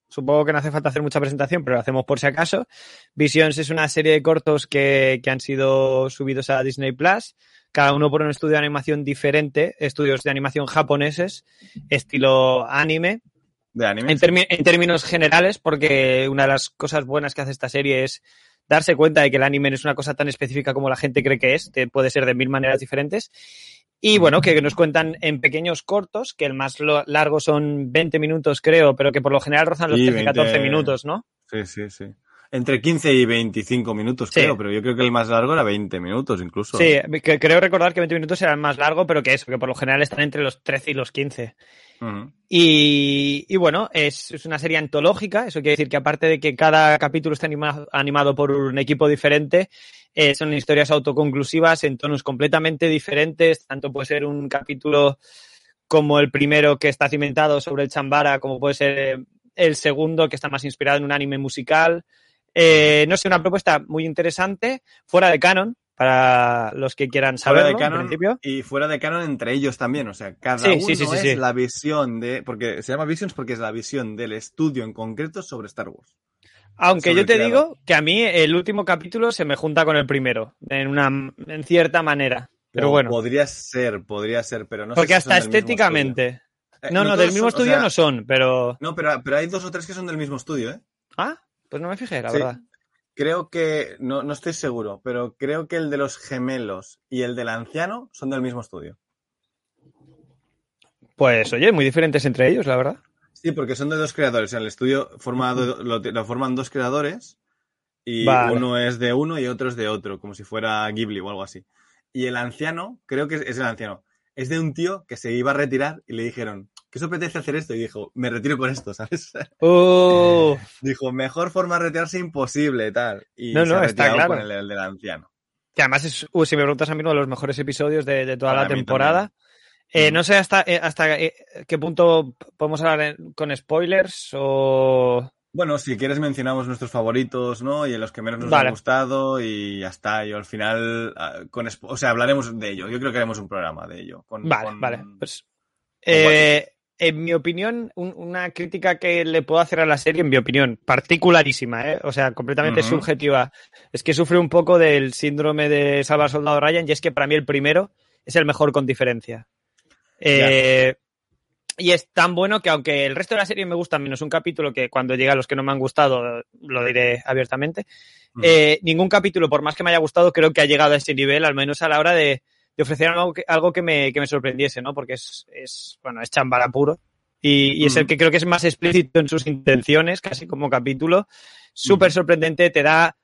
supongo que no hace falta hacer mucha presentación, pero lo hacemos por si acaso. Visions es una serie de cortos que, que han sido subidos a Disney Plus, cada uno por un estudio de animación diferente, estudios de animación japoneses, estilo anime, De anime. en, en términos generales, porque una de las cosas buenas que hace esta serie es darse cuenta de que el anime no es una cosa tan específica como la gente cree que es, que puede ser de mil maneras diferentes. Y bueno, que nos cuentan en pequeños cortos, que el más largo son 20 minutos, creo, pero que por lo general rozan los Sí, 13, 14 20. minutos, ¿no? Sí, sí, sí. Entre 15 y 25 minutos, Sí. creo, pero yo creo que el más largo era 20 minutos incluso. Sí, que creo recordar que 20 minutos era el más largo, pero que eso, que por lo general están entre los 13 y los 15. Y, y bueno, es, es una serie antológica, eso quiere decir que aparte de que cada capítulo está anima- animado por un equipo diferente, eh, son historias autoconclusivas en tonos completamente diferentes, tanto puede ser un capítulo como el primero que está cimentado sobre el chambara, como puede ser eh, el segundo que está más inspirado en un anime musical. Eh, no sé, una propuesta muy interesante, fuera de canon, para los que quieran Fuera saberlo, de en canon principio. y fuera de canon entre ellos también, o sea, cada Sí, uno sí, sí, sí, es la visión de, porque se llama Visions porque es la visión del estudio en concreto sobre Star Wars. Aunque sobre yo te creador. digo que a mí el último capítulo se me junta con el primero, en una en cierta manera. Pero O bueno, Podría ser, podría ser, pero no sé porque si son hasta estéticamente. Eh, No, no, del mismo son- o estudio sea, no son, pero. No, pero, pero hay dos o tres que son del mismo estudio, ¿eh? Ah, pues no me fijé, la Sí. verdad. Creo que, no, no estoy seguro, pero creo que el de los gemelos y el del anciano son del mismo estudio. Pues oye, muy diferentes entre ellos, la verdad. Sí, porque son de dos creadores. El estudio forma do- lo, lo forman dos creadores y Vale. uno es de uno y otro es de otro, como si fuera Ghibli o algo así. Y el anciano, creo que es, es el anciano, es de un tío que se iba a retirar y le dijeron, ¿qué os apetece hacer esto? Y dijo, me retiro con esto, ¿sabes? Uh, dijo, mejor forma de retirarse imposible, tal. Y No, se no, ha está claro. con el, el del anciano. que además es, uh, si me preguntas a mí, uno de los mejores episodios de, de toda Para la temporada. Eh, Mm. No sé hasta, eh, hasta eh, qué punto podemos hablar con spoilers o. Bueno, si quieres mencionamos nuestros favoritos, ¿no? Y los que menos nos Vale. han gustado y ya está. Yo al final, ah, con, o sea, hablaremos de ello. Yo creo que haremos un programa de ello. con- Vale, con- vale. Pues, eh, en mi opinión, un- una crítica que le puedo hacer a la serie, en mi opinión, particularísima, ¿eh? o sea, completamente subjetiva, es que sufre un poco del síndrome de Salvar Soldado Ryan y es que para mí el primero es el mejor con diferencia. Eh, y es tan bueno que aunque el resto de la serie me gusta menos un capítulo que cuando llega a los que no me han gustado, lo diré abiertamente, eh, ningún capítulo, por más que me haya gustado, creo que ha llegado a ese nivel, al menos a la hora de, de ofrecer algo que, algo que, me, que me sorprendiese, ¿no? Porque es, es bueno, es chambara puro. Y, y es el Ujú. que creo que es más explícito en sus intenciones, casi como capítulo. Súper Ujú. sorprendente, te da,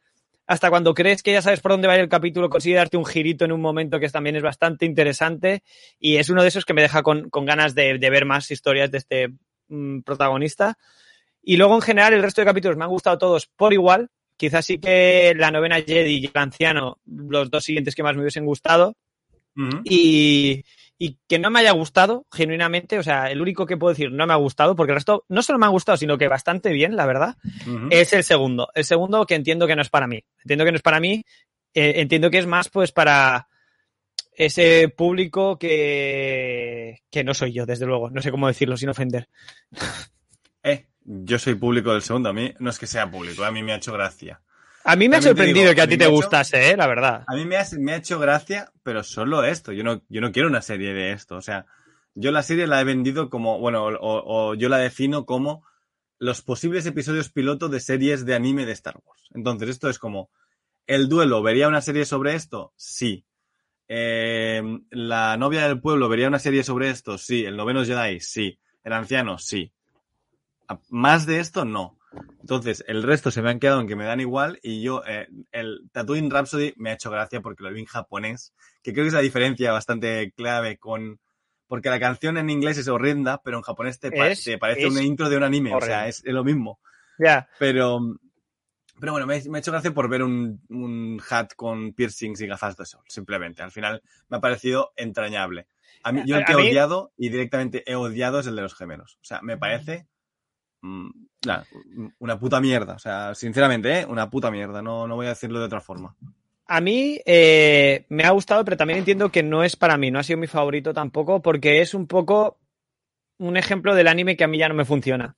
hasta cuando crees que ya sabes por dónde va a ir el capítulo, consigue darte un girito en un momento que también es bastante interesante. Y es uno de esos que me deja con, con ganas de, de ver más historias de este mm, protagonista. Y luego, en general, el resto de capítulos me han gustado todos por igual. Quizás sí que la novena Jedi y el anciano, los dos siguientes que más me hubiesen gustado. Y, y que no me haya gustado, genuinamente. O sea, el único que puedo decir no me ha gustado, porque el resto no solo me han gustado, sino que bastante bien, la verdad, es el segundo. El segundo que entiendo que no es para mí. Entiendo que no es para mí. eh, entiendo que es más, pues, para ese público que, que no soy yo, desde luego. No sé cómo decirlo sin ofender. Eh, yo soy público del segundo. A mí no es que sea público, a mí me ha hecho gracia. A mí me ha sorprendido digo, que a a ti te gustase, ¿eh? La verdad. A mí me ha, me ha hecho gracia, pero solo esto. Yo no, yo no quiero una serie de esto. O sea, yo la serie la he vendido como, bueno, o, o yo la defino como los posibles episodios piloto de series de anime de Star Wars. Entonces, esto es como, ¿el duelo vería una serie sobre esto? Sí. Eh, ¿La novia del pueblo vería una serie sobre esto? Sí. ¿El noveno Jedi? Sí. ¿El anciano? Sí. Más de esto, no. Entonces, el resto se me han quedado en que me dan igual y yo, eh, el Tatooine Rhapsody me ha hecho gracia porque lo vi en japonés, que creo que es la diferencia bastante clave con... Porque la canción en inglés es horrenda, pero en japonés te, pa- Es- te parece una intro de un anime, o sea, es, es lo mismo. Ya. Pero, pero bueno, me, me ha hecho gracia por ver un, un hat con piercings y gafas de sol, simplemente. Al final me ha parecido entrañable. A mí, yo el que he odiado y directamente he odiado es el de los gemelos. O sea, me parece mm, una puta mierda. O sea, sinceramente, ¿eh? una puta mierda. No, no voy a decirlo de otra forma. A mí eh, me ha gustado, pero también entiendo que no es para mí, no ha sido mi favorito tampoco, porque es un poco un ejemplo del anime que a mí ya no me funciona.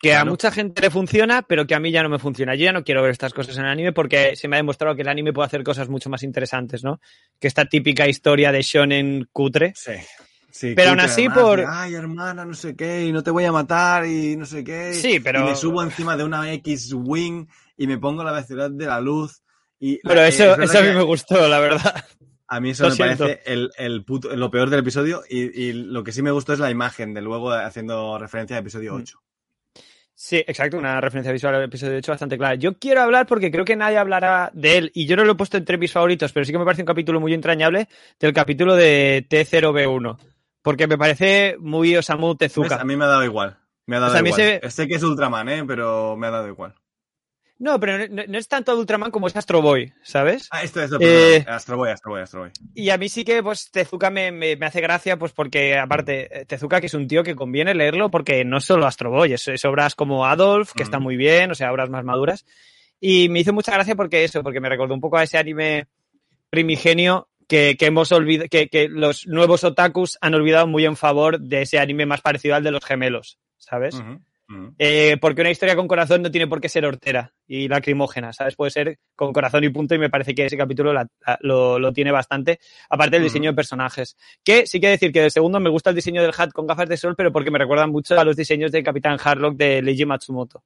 Que a mucha gente le funciona, pero que a mí ya no me funciona. Yo ya no quiero ver estas cosas en el anime porque se me ha demostrado que el anime puede hacer cosas mucho más interesantes, ¿no? Que esta típica historia de shonen cutre. Sí. Sí, Pero aún así, además, por- Ay, hermana, no sé qué, y no te voy a matar, y no sé qué. Sí, pero- Y me subo encima de una X-Wing y me pongo la velocidad de la luz. Y, Pero eso, es eso a mí me gustó, la verdad. A mí eso Lo me siento. parece el, el puto- lo peor del episodio y, y lo que sí me gustó es la imagen de luego haciendo referencia al episodio Mm. 8. Sí, exacto, una referencia visual al episodio 8 bastante clara. Yo quiero hablar porque creo que nadie hablará de él, y yo no lo he puesto entre mis favoritos, pero sí que me parece un capítulo muy entrañable del capítulo de T0B1, porque me parece muy Osamu ¿Ves? Tezuka. A mí me ha dado igual. Me ha dado O sea, igual. se- Sé que es Ultraman, ¿eh? pero me ha dado igual. No, pero no, no es tanto Ultraman como es Astro Boy, ¿sabes? Ah, esto es lo Eh, Astro Boy, Astro Boy, Astro Boy. Y a mí sí que pues Tezuka me, me- me hace gracia, pues porque aparte, eh, Tezuka que es un tío que conviene leerlo porque no es solo Astro Boy, es, es obras como Adolf, que Ujú. está muy bien, o sea, obras más maduras. Y me hizo mucha gracia porque eso, porque me recordó un poco a ese anime primigenio que, que hemos olvidado, que, que los nuevos otakus han olvidado muy en favor de ese anime más parecido al de los gemelos, ¿sabes? Eh, porque una historia con corazón no tiene por qué ser hortera y lacrimógena, ¿sabes? Puede ser con corazón y punto y me parece que ese capítulo la- la- lo, lo tiene bastante, aparte del diseño de personajes. Que sí que decir que de segundo me gusta el diseño del hat con gafas de sol, pero porque me recuerdan mucho a los diseños de Capitán Harlock de Leiji Matsumoto.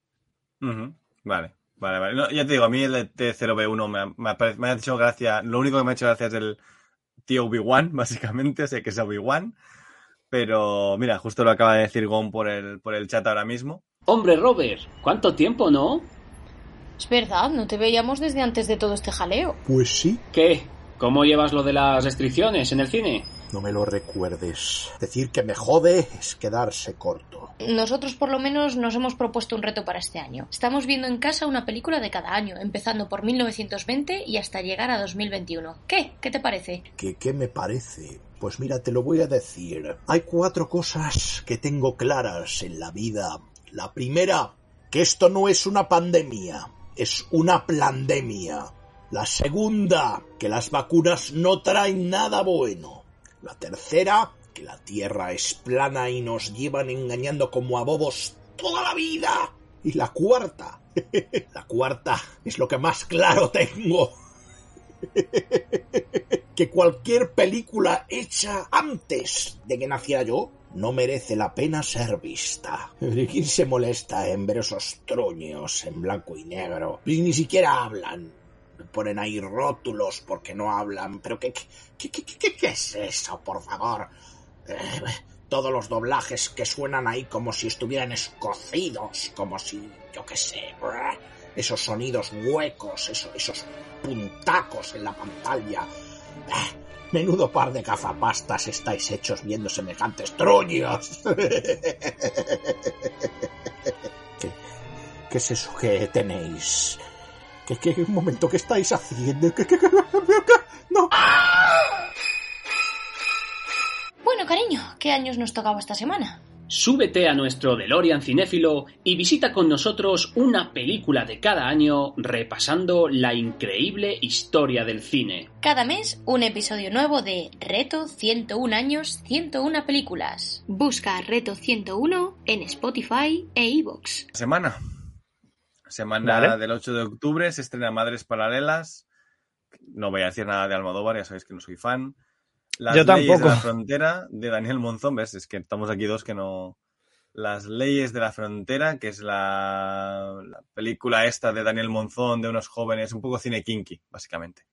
Vale, vale, vale. No, ya te digo, a mí el de T0B1 me ha, me ha pare- me ha hecho gracia. Lo único que me ha hecho gracia es el tío Obi-Wan, básicamente, o sea que es Obi-Wan. Pero mira, justo lo acaba de decir Gon por el, por el chat ahora mismo. Hombre, Robert, ¿cuánto tiempo, no? Es verdad, no te veíamos desde antes de todo este jaleo. Pues sí, ¿Qué? ¿Cómo llevas lo de las restricciones en el cine? No me lo recuerdes. Decir que me jode es quedarse corto. Nosotros por lo menos nos hemos propuesto un reto para este año. Estamos viendo en casa una película de cada año, empezando por 1920 y hasta llegar a 2021. ¿Qué? ¿Qué te parece? ¿Qué, ¿Qué me parece? Pues mira, te lo voy a decir. Hay cuatro cosas que tengo claras en la vida. La primera, que esto no es una pandemia, es una plandemia. La segunda, que las vacunas no traen nada bueno. La tercera, que la Tierra es plana y nos llevan engañando como a bobos toda la vida. Y la cuarta, la cuarta es lo que más claro tengo. que cualquier película hecha antes de que naciera yo no merece la pena ser vista. ¿Quién se molesta en ver esos truños en blanco y negro? Ni siquiera hablan. Ponen ahí rótulos porque no hablan. Pero ¿qué, qué, qué, qué- qué es eso, por favor? Eh, todos los doblajes que suenan ahí como si estuvieran escocidos, como si, yo qué sé, esos sonidos huecos, eso- esos puntacos en la pantalla. Ah, Menudo par de gafapastas estáis hechos viendo semejantes truños. ¿Qué, qué es eso que tenéis? ¿Qué, qué un momento qué estáis haciendo? ¿Qué, qué, qué- qué- no. Bueno, cariño, ¿qué años nos tocaba esta semana? Súbete a nuestro DeLorean cinéfilo y visita con nosotros una película de cada año repasando la increíble historia del cine. Cada mes un episodio nuevo de Reto 101 años, 101 películas. Busca Reto 101 en Spotify e iVoox. Semana. Semana Vale. del 8 de octubre se estrena Madres Paralelas. No voy a decir nada de Almodóvar, ya sabéis que no soy fan. Las Yo leyes tampoco. de la frontera de Daniel Monzón, ves, es que estamos aquí dos que no. Las leyes de la frontera, que es la, la película esta de Daniel Monzón de unos jóvenes, un poco cine kinky, básicamente.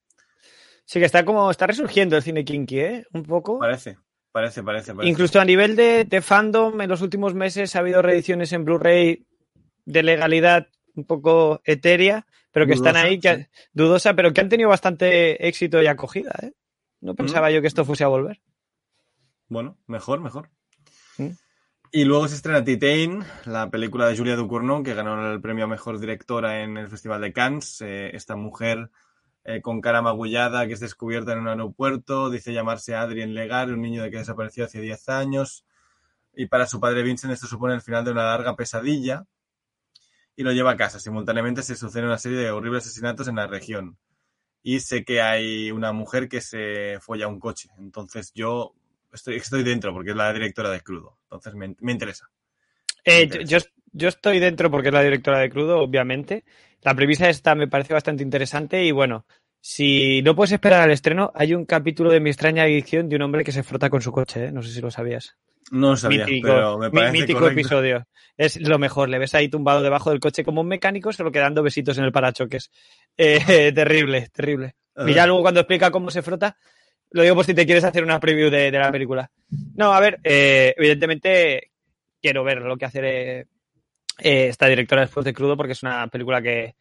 Sí que está como, está resurgiendo el cine kinky, ¿eh? Un poco. Parece, parece, parece. parece. Incluso a nivel de, de fandom, en los últimos meses ha habido reediciones en Blu-ray de legalidad un poco etérea, pero que están ahí, que, dudosa, pero que han tenido bastante éxito y acogida. ¿eh? No pensaba yo que esto fuese a volver. Bueno, mejor, mejor. ¿Mm? Y luego se estrena Titain, la película de Julia Ducournau, que ganó el premio a Mejor Directora en el Festival de Cannes. Eh, esta mujer eh, con cara magullada que es descubierta en un aeropuerto, dice llamarse Adrien Legar, un niño de que desapareció hace 10 años. Y para su padre Vincent esto supone el final de una larga pesadilla y lo lleva a casa. Simultáneamente se suceden una serie de horribles asesinatos en la región. Y sé que hay una mujer que se folla un coche. Entonces yo estoy, estoy dentro porque es la directora de Crudo. Entonces me, me interesa. Eh, Me yo, yo estoy dentro porque es la directora de Crudo, obviamente. La premisa esta me parece bastante interesante y bueno, Si no puedes esperar al estreno, hay un capítulo de mi extraña adicción de un hombre que se frota con su coche, ¿eh? no sé si lo sabías. No lo sabía, mítico, pero me parece mítico correcto. episodio. Es lo mejor. Le ves ahí tumbado debajo del coche como un mecánico, solo que dando besitos en el parachoques. Eh, terrible, terrible. Y ya luego cuando explica cómo se frota, lo digo por si te quieres hacer una preview de, de la película. No, a ver, eh, evidentemente quiero ver lo que hace eh, esta directora después de Crudo, porque es una película que,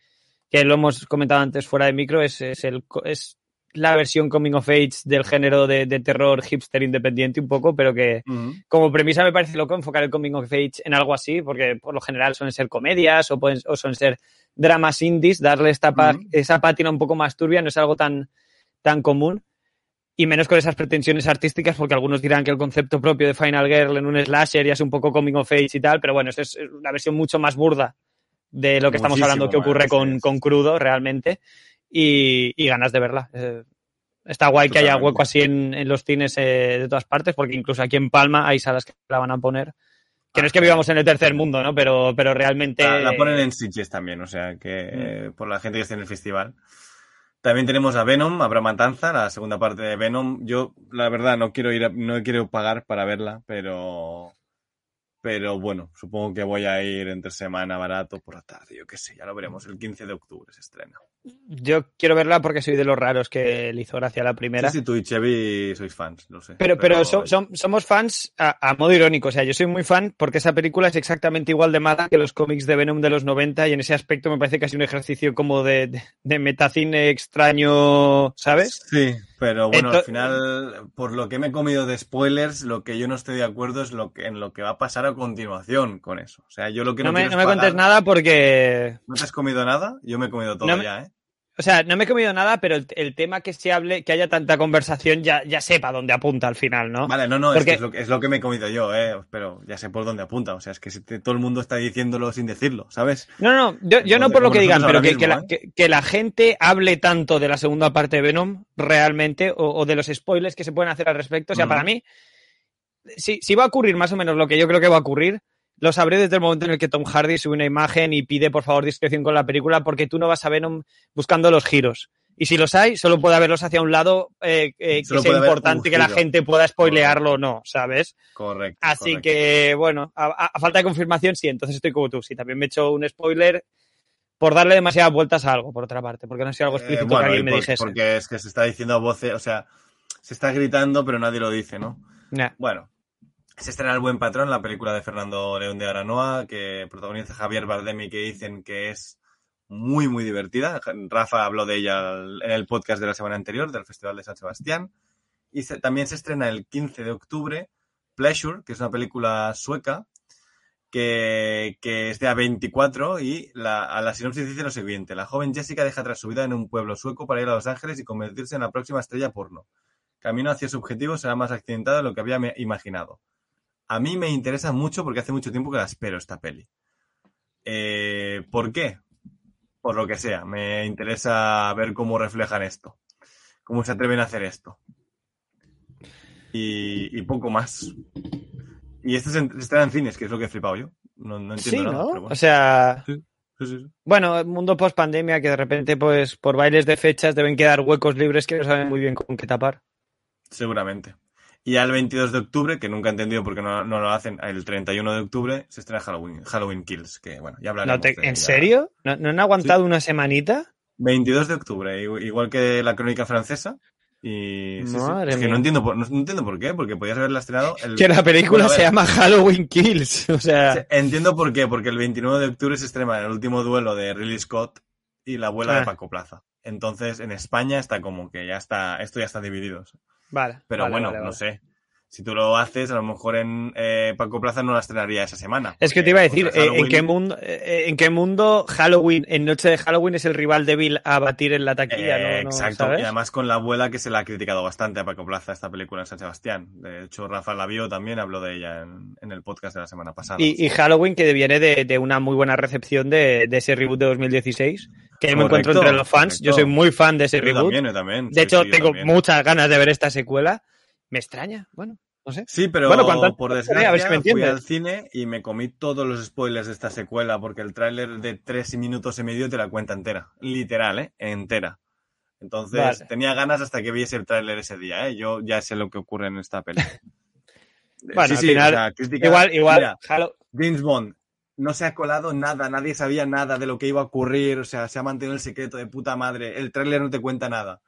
que lo hemos comentado antes fuera de micro, es, es, el, es la versión coming of age del género de, de terror hipster independiente un poco, pero que como premisa me parece loco enfocar el coming of age en algo así, porque por lo general suelen ser comedias o, pueden, o suelen ser dramas indies, darle esta esa pátina un poco más turbia no es algo tan, tan común. Y menos con esas pretensiones artísticas, porque algunos dirán que el concepto propio de Final Girl en un slasher ya es un poco coming of age y tal, pero bueno, eso es una versión mucho más burda de lo que estamos hablando que ocurre con, con Crudo realmente. Y, y ganas de verla. Eh, está guay que haya hueco así en, en los cines eh, de todas partes, porque incluso aquí en Palma hay salas que la van a poner. Que no es que vivamos en el tercer mundo, ¿no? Pero, pero realmente. La, la ponen en Sitges también, o sea que eh, por la gente que esté en el festival. También tenemos a Venom, Habrá Matanza, la segunda parte de Venom. Yo, la verdad, no quiero ir, a- no quiero pagar para verla, pero, pero bueno, supongo que voy a ir entre semana barato por la tarde, yo qué sé, ya lo veremos. El 15 de octubre se estrena. Yo quiero verla porque soy de los raros que le hizo gracia la primera. Sí, sí, tú y Chevy sois fans, lo sé. Pero, pero so- som- somos fans a, a modo irónico. O sea, yo soy muy fan porque esa película es exactamente igual de mala que los cómics de Venom de los 90 y en ese aspecto me parece casi un ejercicio como de, de, de metacine extraño, ¿sabes? Sí, pero bueno, al final, por lo que me he comido de spoilers, lo que yo no estoy de acuerdo es lo que, en lo que va a pasar a continuación con eso. O sea, yo lo que no, No me, no me contes nada porque... ¿No te has comido nada? Yo me he comido todo No ya, ¿eh? O sea, no me he comido nada, pero el, el tema que se hable, que haya tanta conversación, ya, ya sepa dónde apunta al final, ¿no? Vale, no, no, es, Porque- es, lo, que- es lo que me he comido yo, ¿eh? Pero ya sé por dónde apunta. O sea, es que si te- todo el mundo está diciéndolo sin decirlo, ¿sabes? No, no, yo, yo no por lo que digan, pero ahora que, la, que- que la gente hable tanto de la segunda parte de Venom realmente o, o de los spoilers que se pueden hacer al respecto. O sea, para mí, si, si va a ocurrir más o menos lo que yo creo que va a ocurrir, lo sabré desde el momento en el que Tom Hardy sube una imagen y pide por favor discreción con la película porque tú no vas a Venom buscando los giros. Y si los hay, solo puede haberlos hacia un lado eh, eh, que sea importante que la gente pueda spoilearlo o no, ¿sabes? Correcto. Así correcto. que, bueno, a, falta de confirmación, sí, entonces estoy como tú. Sí, también me he hecho un spoiler por darle demasiadas vueltas a algo, por otra parte, porque no ha sido algo Eh, explícito bueno, que alguien me dijese. Porque es que se está diciendo a voces, o sea, se está gritando, pero nadie lo dice, ¿no? Nah. Bueno, se estrena El Buen Patrón, la película de Fernando León de Aranoa, que protagoniza Javier Bardem y que dicen que es muy, muy divertida. Rafa habló de ella en el podcast de la semana anterior, del Festival de San Sebastián. Y también se estrena el 15 de octubre Pleasure, que es una película sueca que, es de A24 y a la sinopsis dice lo siguiente. La joven Jessica deja atrás su vida en un pueblo sueco para ir a Los Ángeles y convertirse en la próxima estrella porno. Camino hacia su objetivo será más accidentado de lo que había imaginado. A mí me interesa mucho porque hace mucho tiempo que la espero esta peli. Eh, ¿Por qué? Por lo que sea. Me interesa ver cómo reflejan esto. Cómo se atreven a hacer esto. Y, y poco más. Y este se estrena en cines, que es lo que he flipado yo. No, no entiendo Sí, nada. ¿no? pero bueno. O sea, Sí, sí, sí. bueno, el mundo post pandemia que de repente, pues, por bailes de fechas deben quedar huecos libres que no saben muy bien con qué tapar. Seguramente. Y al 22 de octubre, que nunca he entendido por qué no, no lo hacen, el 31 de octubre se estrena Halloween, Halloween Kills, que bueno, ya hablaremos. No te- de ¿En serio? ¿No, no han aguantado una semanita? 22 de octubre, igu- igual que la crónica francesa. Y sí, sí. Madre Es que no entiendo, por, no, no entiendo por qué, porque podías haberla estrenado el... Que la película Bueno, se llama Halloween Kills. O sea, Entiendo por qué, porque el 29 de octubre se estrena el último duelo de Ridley Scott y la abuela Ah. de Paco Plaza. Entonces, en España está como que ya está, esto ya está dividido. Vale. Pero vale, bueno, vale, no sé. Si tú lo haces, a lo mejor en eh, Paco Plaza no la estrenaría esa semana. Es que te iba a decir, eh, ¿en qué, mundo, eh, ¿en qué mundo Halloween, en Noche de Halloween, es el rival débil a batir en la taquilla? Eh, ¿no? ¿no exacto, sabes? y además con la abuela que se la ha criticado bastante a Paco Plaza esta película en San Sebastián. De hecho, Rafa la vio también, habló de ella en, en el podcast de la semana pasada. Y, y Halloween, que viene de, de una muy buena recepción de, de ese reboot de 2016, que me encuentro entre los fans. Yo soy muy fan de ese Yo reboot. también, yo también. De Sí, hecho, sí, tengo también. muchas ganas de ver esta secuela. Me extraña, bueno, no sé. Sí, pero Bueno, antes por desgracia a ver si me fui al cine y me comí todos los spoilers de esta secuela porque el tráiler de tres minutos y medio te la cuenta entera. Literal, ¿eh? Entera. Entonces Vale. tenía ganas hasta que viese el tráiler ese día, ¿eh? Yo ya sé lo que ocurre en esta peli. Bueno, Sí, al sí, final, o sea, crítica- igual, igual, Mira, Halo- James Bond no se ha colado nada, nadie sabía nada de lo que iba a ocurrir, o sea, se ha mantenido el secreto de puta madre, el tráiler no te cuenta nada.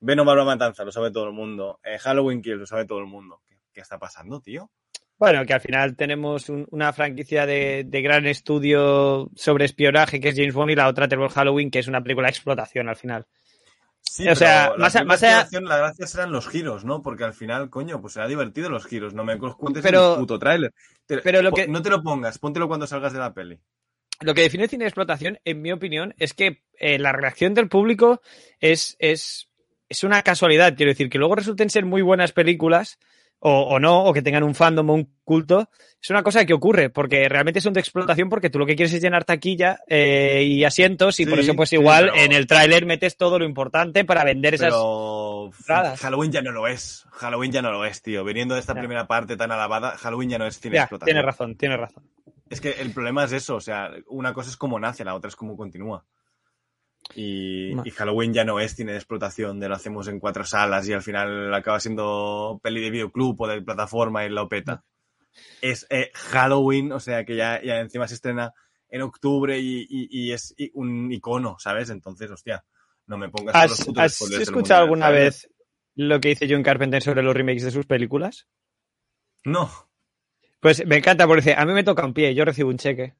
Venom Matanza, lo sabe todo el mundo. Eh, Halloween Kills, lo sabe todo el mundo. ¿Qué, qué está pasando, tío? Bueno, que al final tenemos un- una franquicia de, de gran estudio sobre espionaje que es James Bond y la otra tenemos Halloween que es una película de explotación al final. Sí, O sea, pero la más a- más allá- la gracia serán los giros, ¿no? Porque al final, coño, pues será divertido los giros. No me cuentes Pero- en el puto tráiler. Pero lo que- No te lo pongas, póntelo cuando salgas de la peli. Lo que define cine de explotación, en mi opinión, es que eh, la reacción del público es, es, es una casualidad. Quiero decir, que luego resulten ser muy buenas películas o, o no, o que tengan un fandom o un culto, es una cosa que ocurre, porque realmente son de explotación porque tú lo que quieres es llenar taquilla eh, y asientos y por eso pues sí, igual pero- en el tráiler metes todo lo importante para vender esas... Pero. Halloween ya no lo es. Halloween ya no lo es, tío. Viniendo de esta Ya. primera parte tan alabada, Halloween ya no es cine Ya, explotación. tienes razón, tienes razón. Es que el problema es eso, o sea, una cosa es cómo nace, la otra es cómo continúa. Y, Halloween ya no es cine de explotación, de lo hacemos en cuatro salas y al final acaba siendo peli de videoclub o de plataforma y lo peta. Es eh, Halloween, o sea, que ya, ya encima se estrena en octubre y, y- y es un icono, ¿sabes? Entonces, hostia, no me pongas todos los ¿Has, has escuchado alguna vez lo que dice John Carpenter sobre los remakes de sus películas? No. Pues me encanta porque dice, a mí me toca un pie, yo recibo un cheque.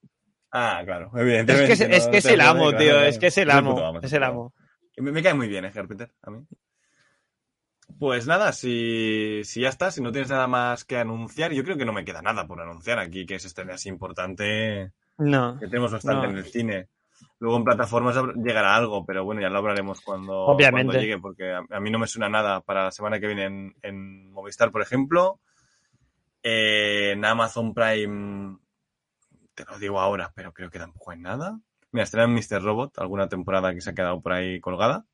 Ah, claro, Es evidentemente. que es, que es el amo, tío, claro, es que es el amo, es el amo. Me, me cae muy bien, eh, Carpenter, a mí. Pues nada, si, si ya está, si no tienes nada más que anunciar, yo creo que no me queda nada por anunciar aquí, que es este así importante, No. que tenemos bastante no. en el cine. Luego en plataformas llegará algo, pero bueno, ya lo hablaremos cuando, Obviamente. cuando llegue, porque a, a mí no me suena nada para la semana que viene en, en Movistar, por ejemplo. Eh, en Amazon Prime, te lo digo ahora, pero creo que tampoco hay nada. Mira, estará en Mr. Robot, alguna temporada que se ha quedado por ahí colgada.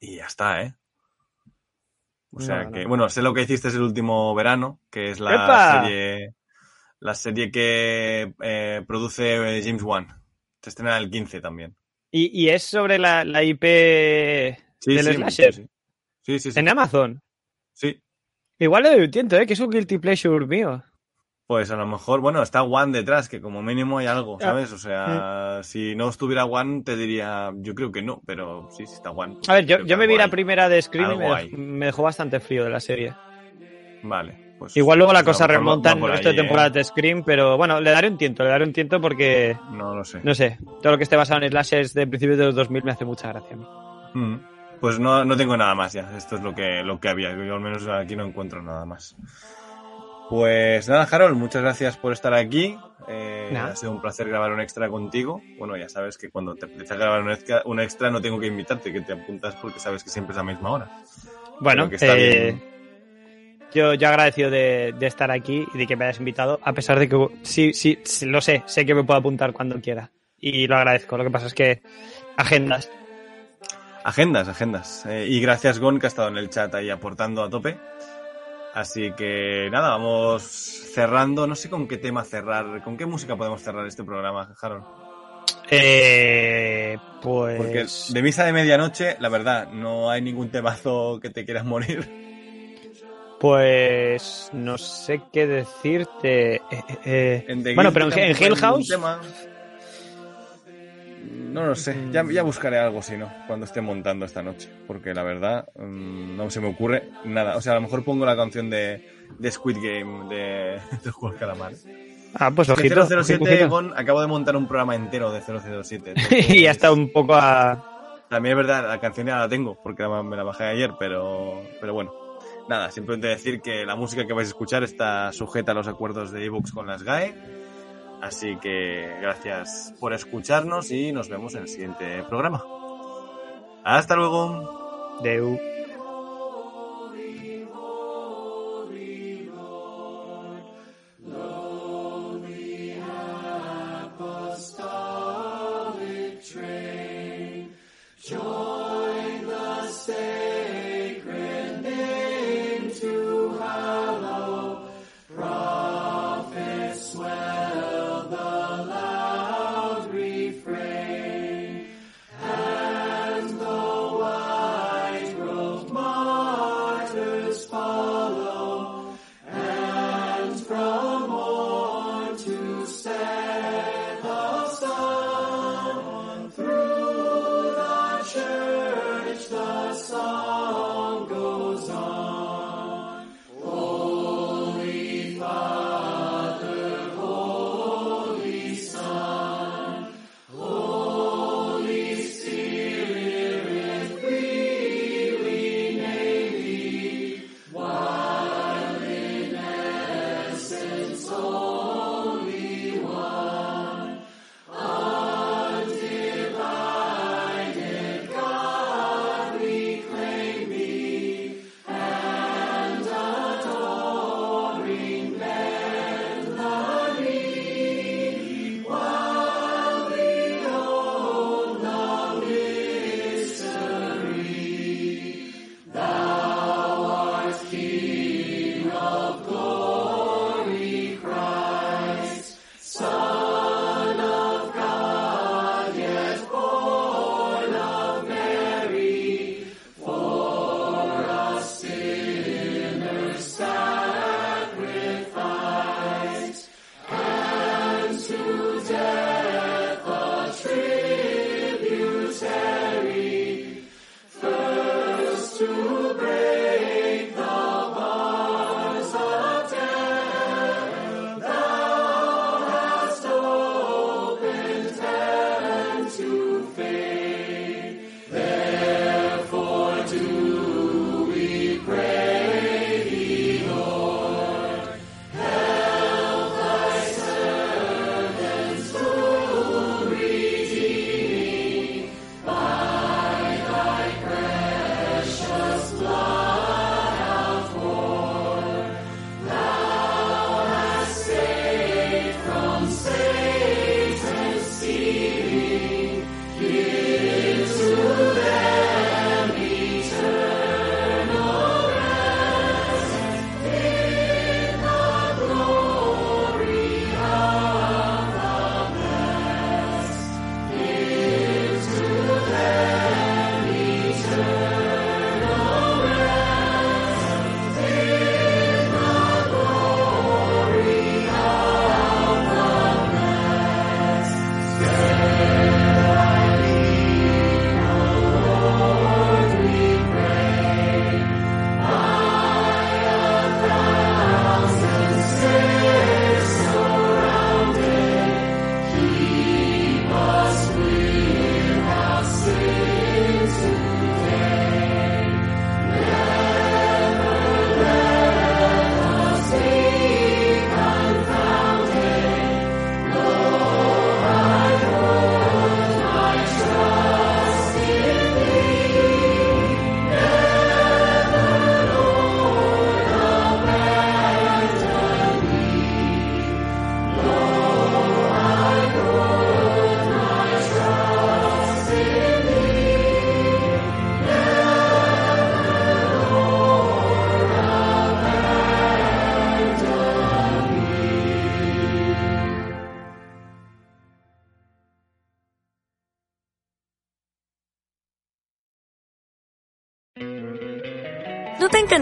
Y ya está, ¿eh? O sea No, que, no. bueno, sé lo que hiciste el último verano, que es la ¡Epa! serie la serie que eh, produce eh, James Wan. Se estrena el 15 también. Y, y es sobre la, la IP Sí, del sí, slasher sí, sí. Sí, sí, sí. en Amazon. Sí. Igual un tiento, ¿eh? que es un guilty pleasure mío. Pues a lo mejor, bueno, está One detrás, que como mínimo hay algo, Ya. ¿sabes? O sea, si no estuviera One, te diría, yo creo que no, pero sí, sí está One. pues A ver, yo, me vi la primera de Scream y me, dejó bastante frío de la serie. Vale. Pues, Igual luego la pues cosa remonta en el resto de ¿eh? temporadas de Scream, pero bueno, le daré un tiento, le daré un tiento porque, No lo sé. no sé, todo lo que esté basado en slashers de principios de los 2000 me hace mucha gracia. a mí. Mm. Pues no, no tengo nada más ya. Esto es lo que, lo que había. Yo al menos aquí no encuentro nada más. Pues nada, Harold, muchas gracias por estar aquí. Eh, ha sido un placer grabar un extra contigo. Bueno, ya sabes que cuando te apetece grabar un extra, un extra no tengo que invitarte, que te apuntas porque sabes que siempre es a la misma hora. Bueno, Creo que está eh, bien. yo, yo agradecido de, de estar aquí y de que me hayas invitado, a pesar de que sí, sí, sí, lo sé, sé que me puedo apuntar cuando quiera. Y lo agradezco. Lo que pasa es que agendas. Agendas, agendas. Eh, y gracias, Gon, que ha estado en el chat ahí aportando a tope. Así que nada, vamos cerrando. No sé con qué tema cerrar, con qué música podemos cerrar este programa, Harold. Eh, pues. Porque de misa de medianoche, la verdad, no hay ningún temazo que te quieras morir. Pues no sé qué decirte. Eh, eh, eh. Bueno, pero en, en ningún House. tema. No lo sé, ya, ya buscaré algo si no, cuando esté montando esta noche, porque la verdad mm, no se me ocurre nada. O sea, a lo mejor pongo la canción de, de Squid Game de, de del Calamar. Ah, pues Que ojito. 007, ojito. Gon, acabo de montar un programa entero de 007. y ya está un poco a. También es verdad, la canción ya la tengo, porque la- me la bajé ayer, pero, pero bueno. Nada, simplemente decir que la música que vais a escuchar está sujeta a los acuerdos de ebooks con las GAE. Así que gracias por escucharnos y nos vemos en el siguiente programa. Hasta luego. Deu.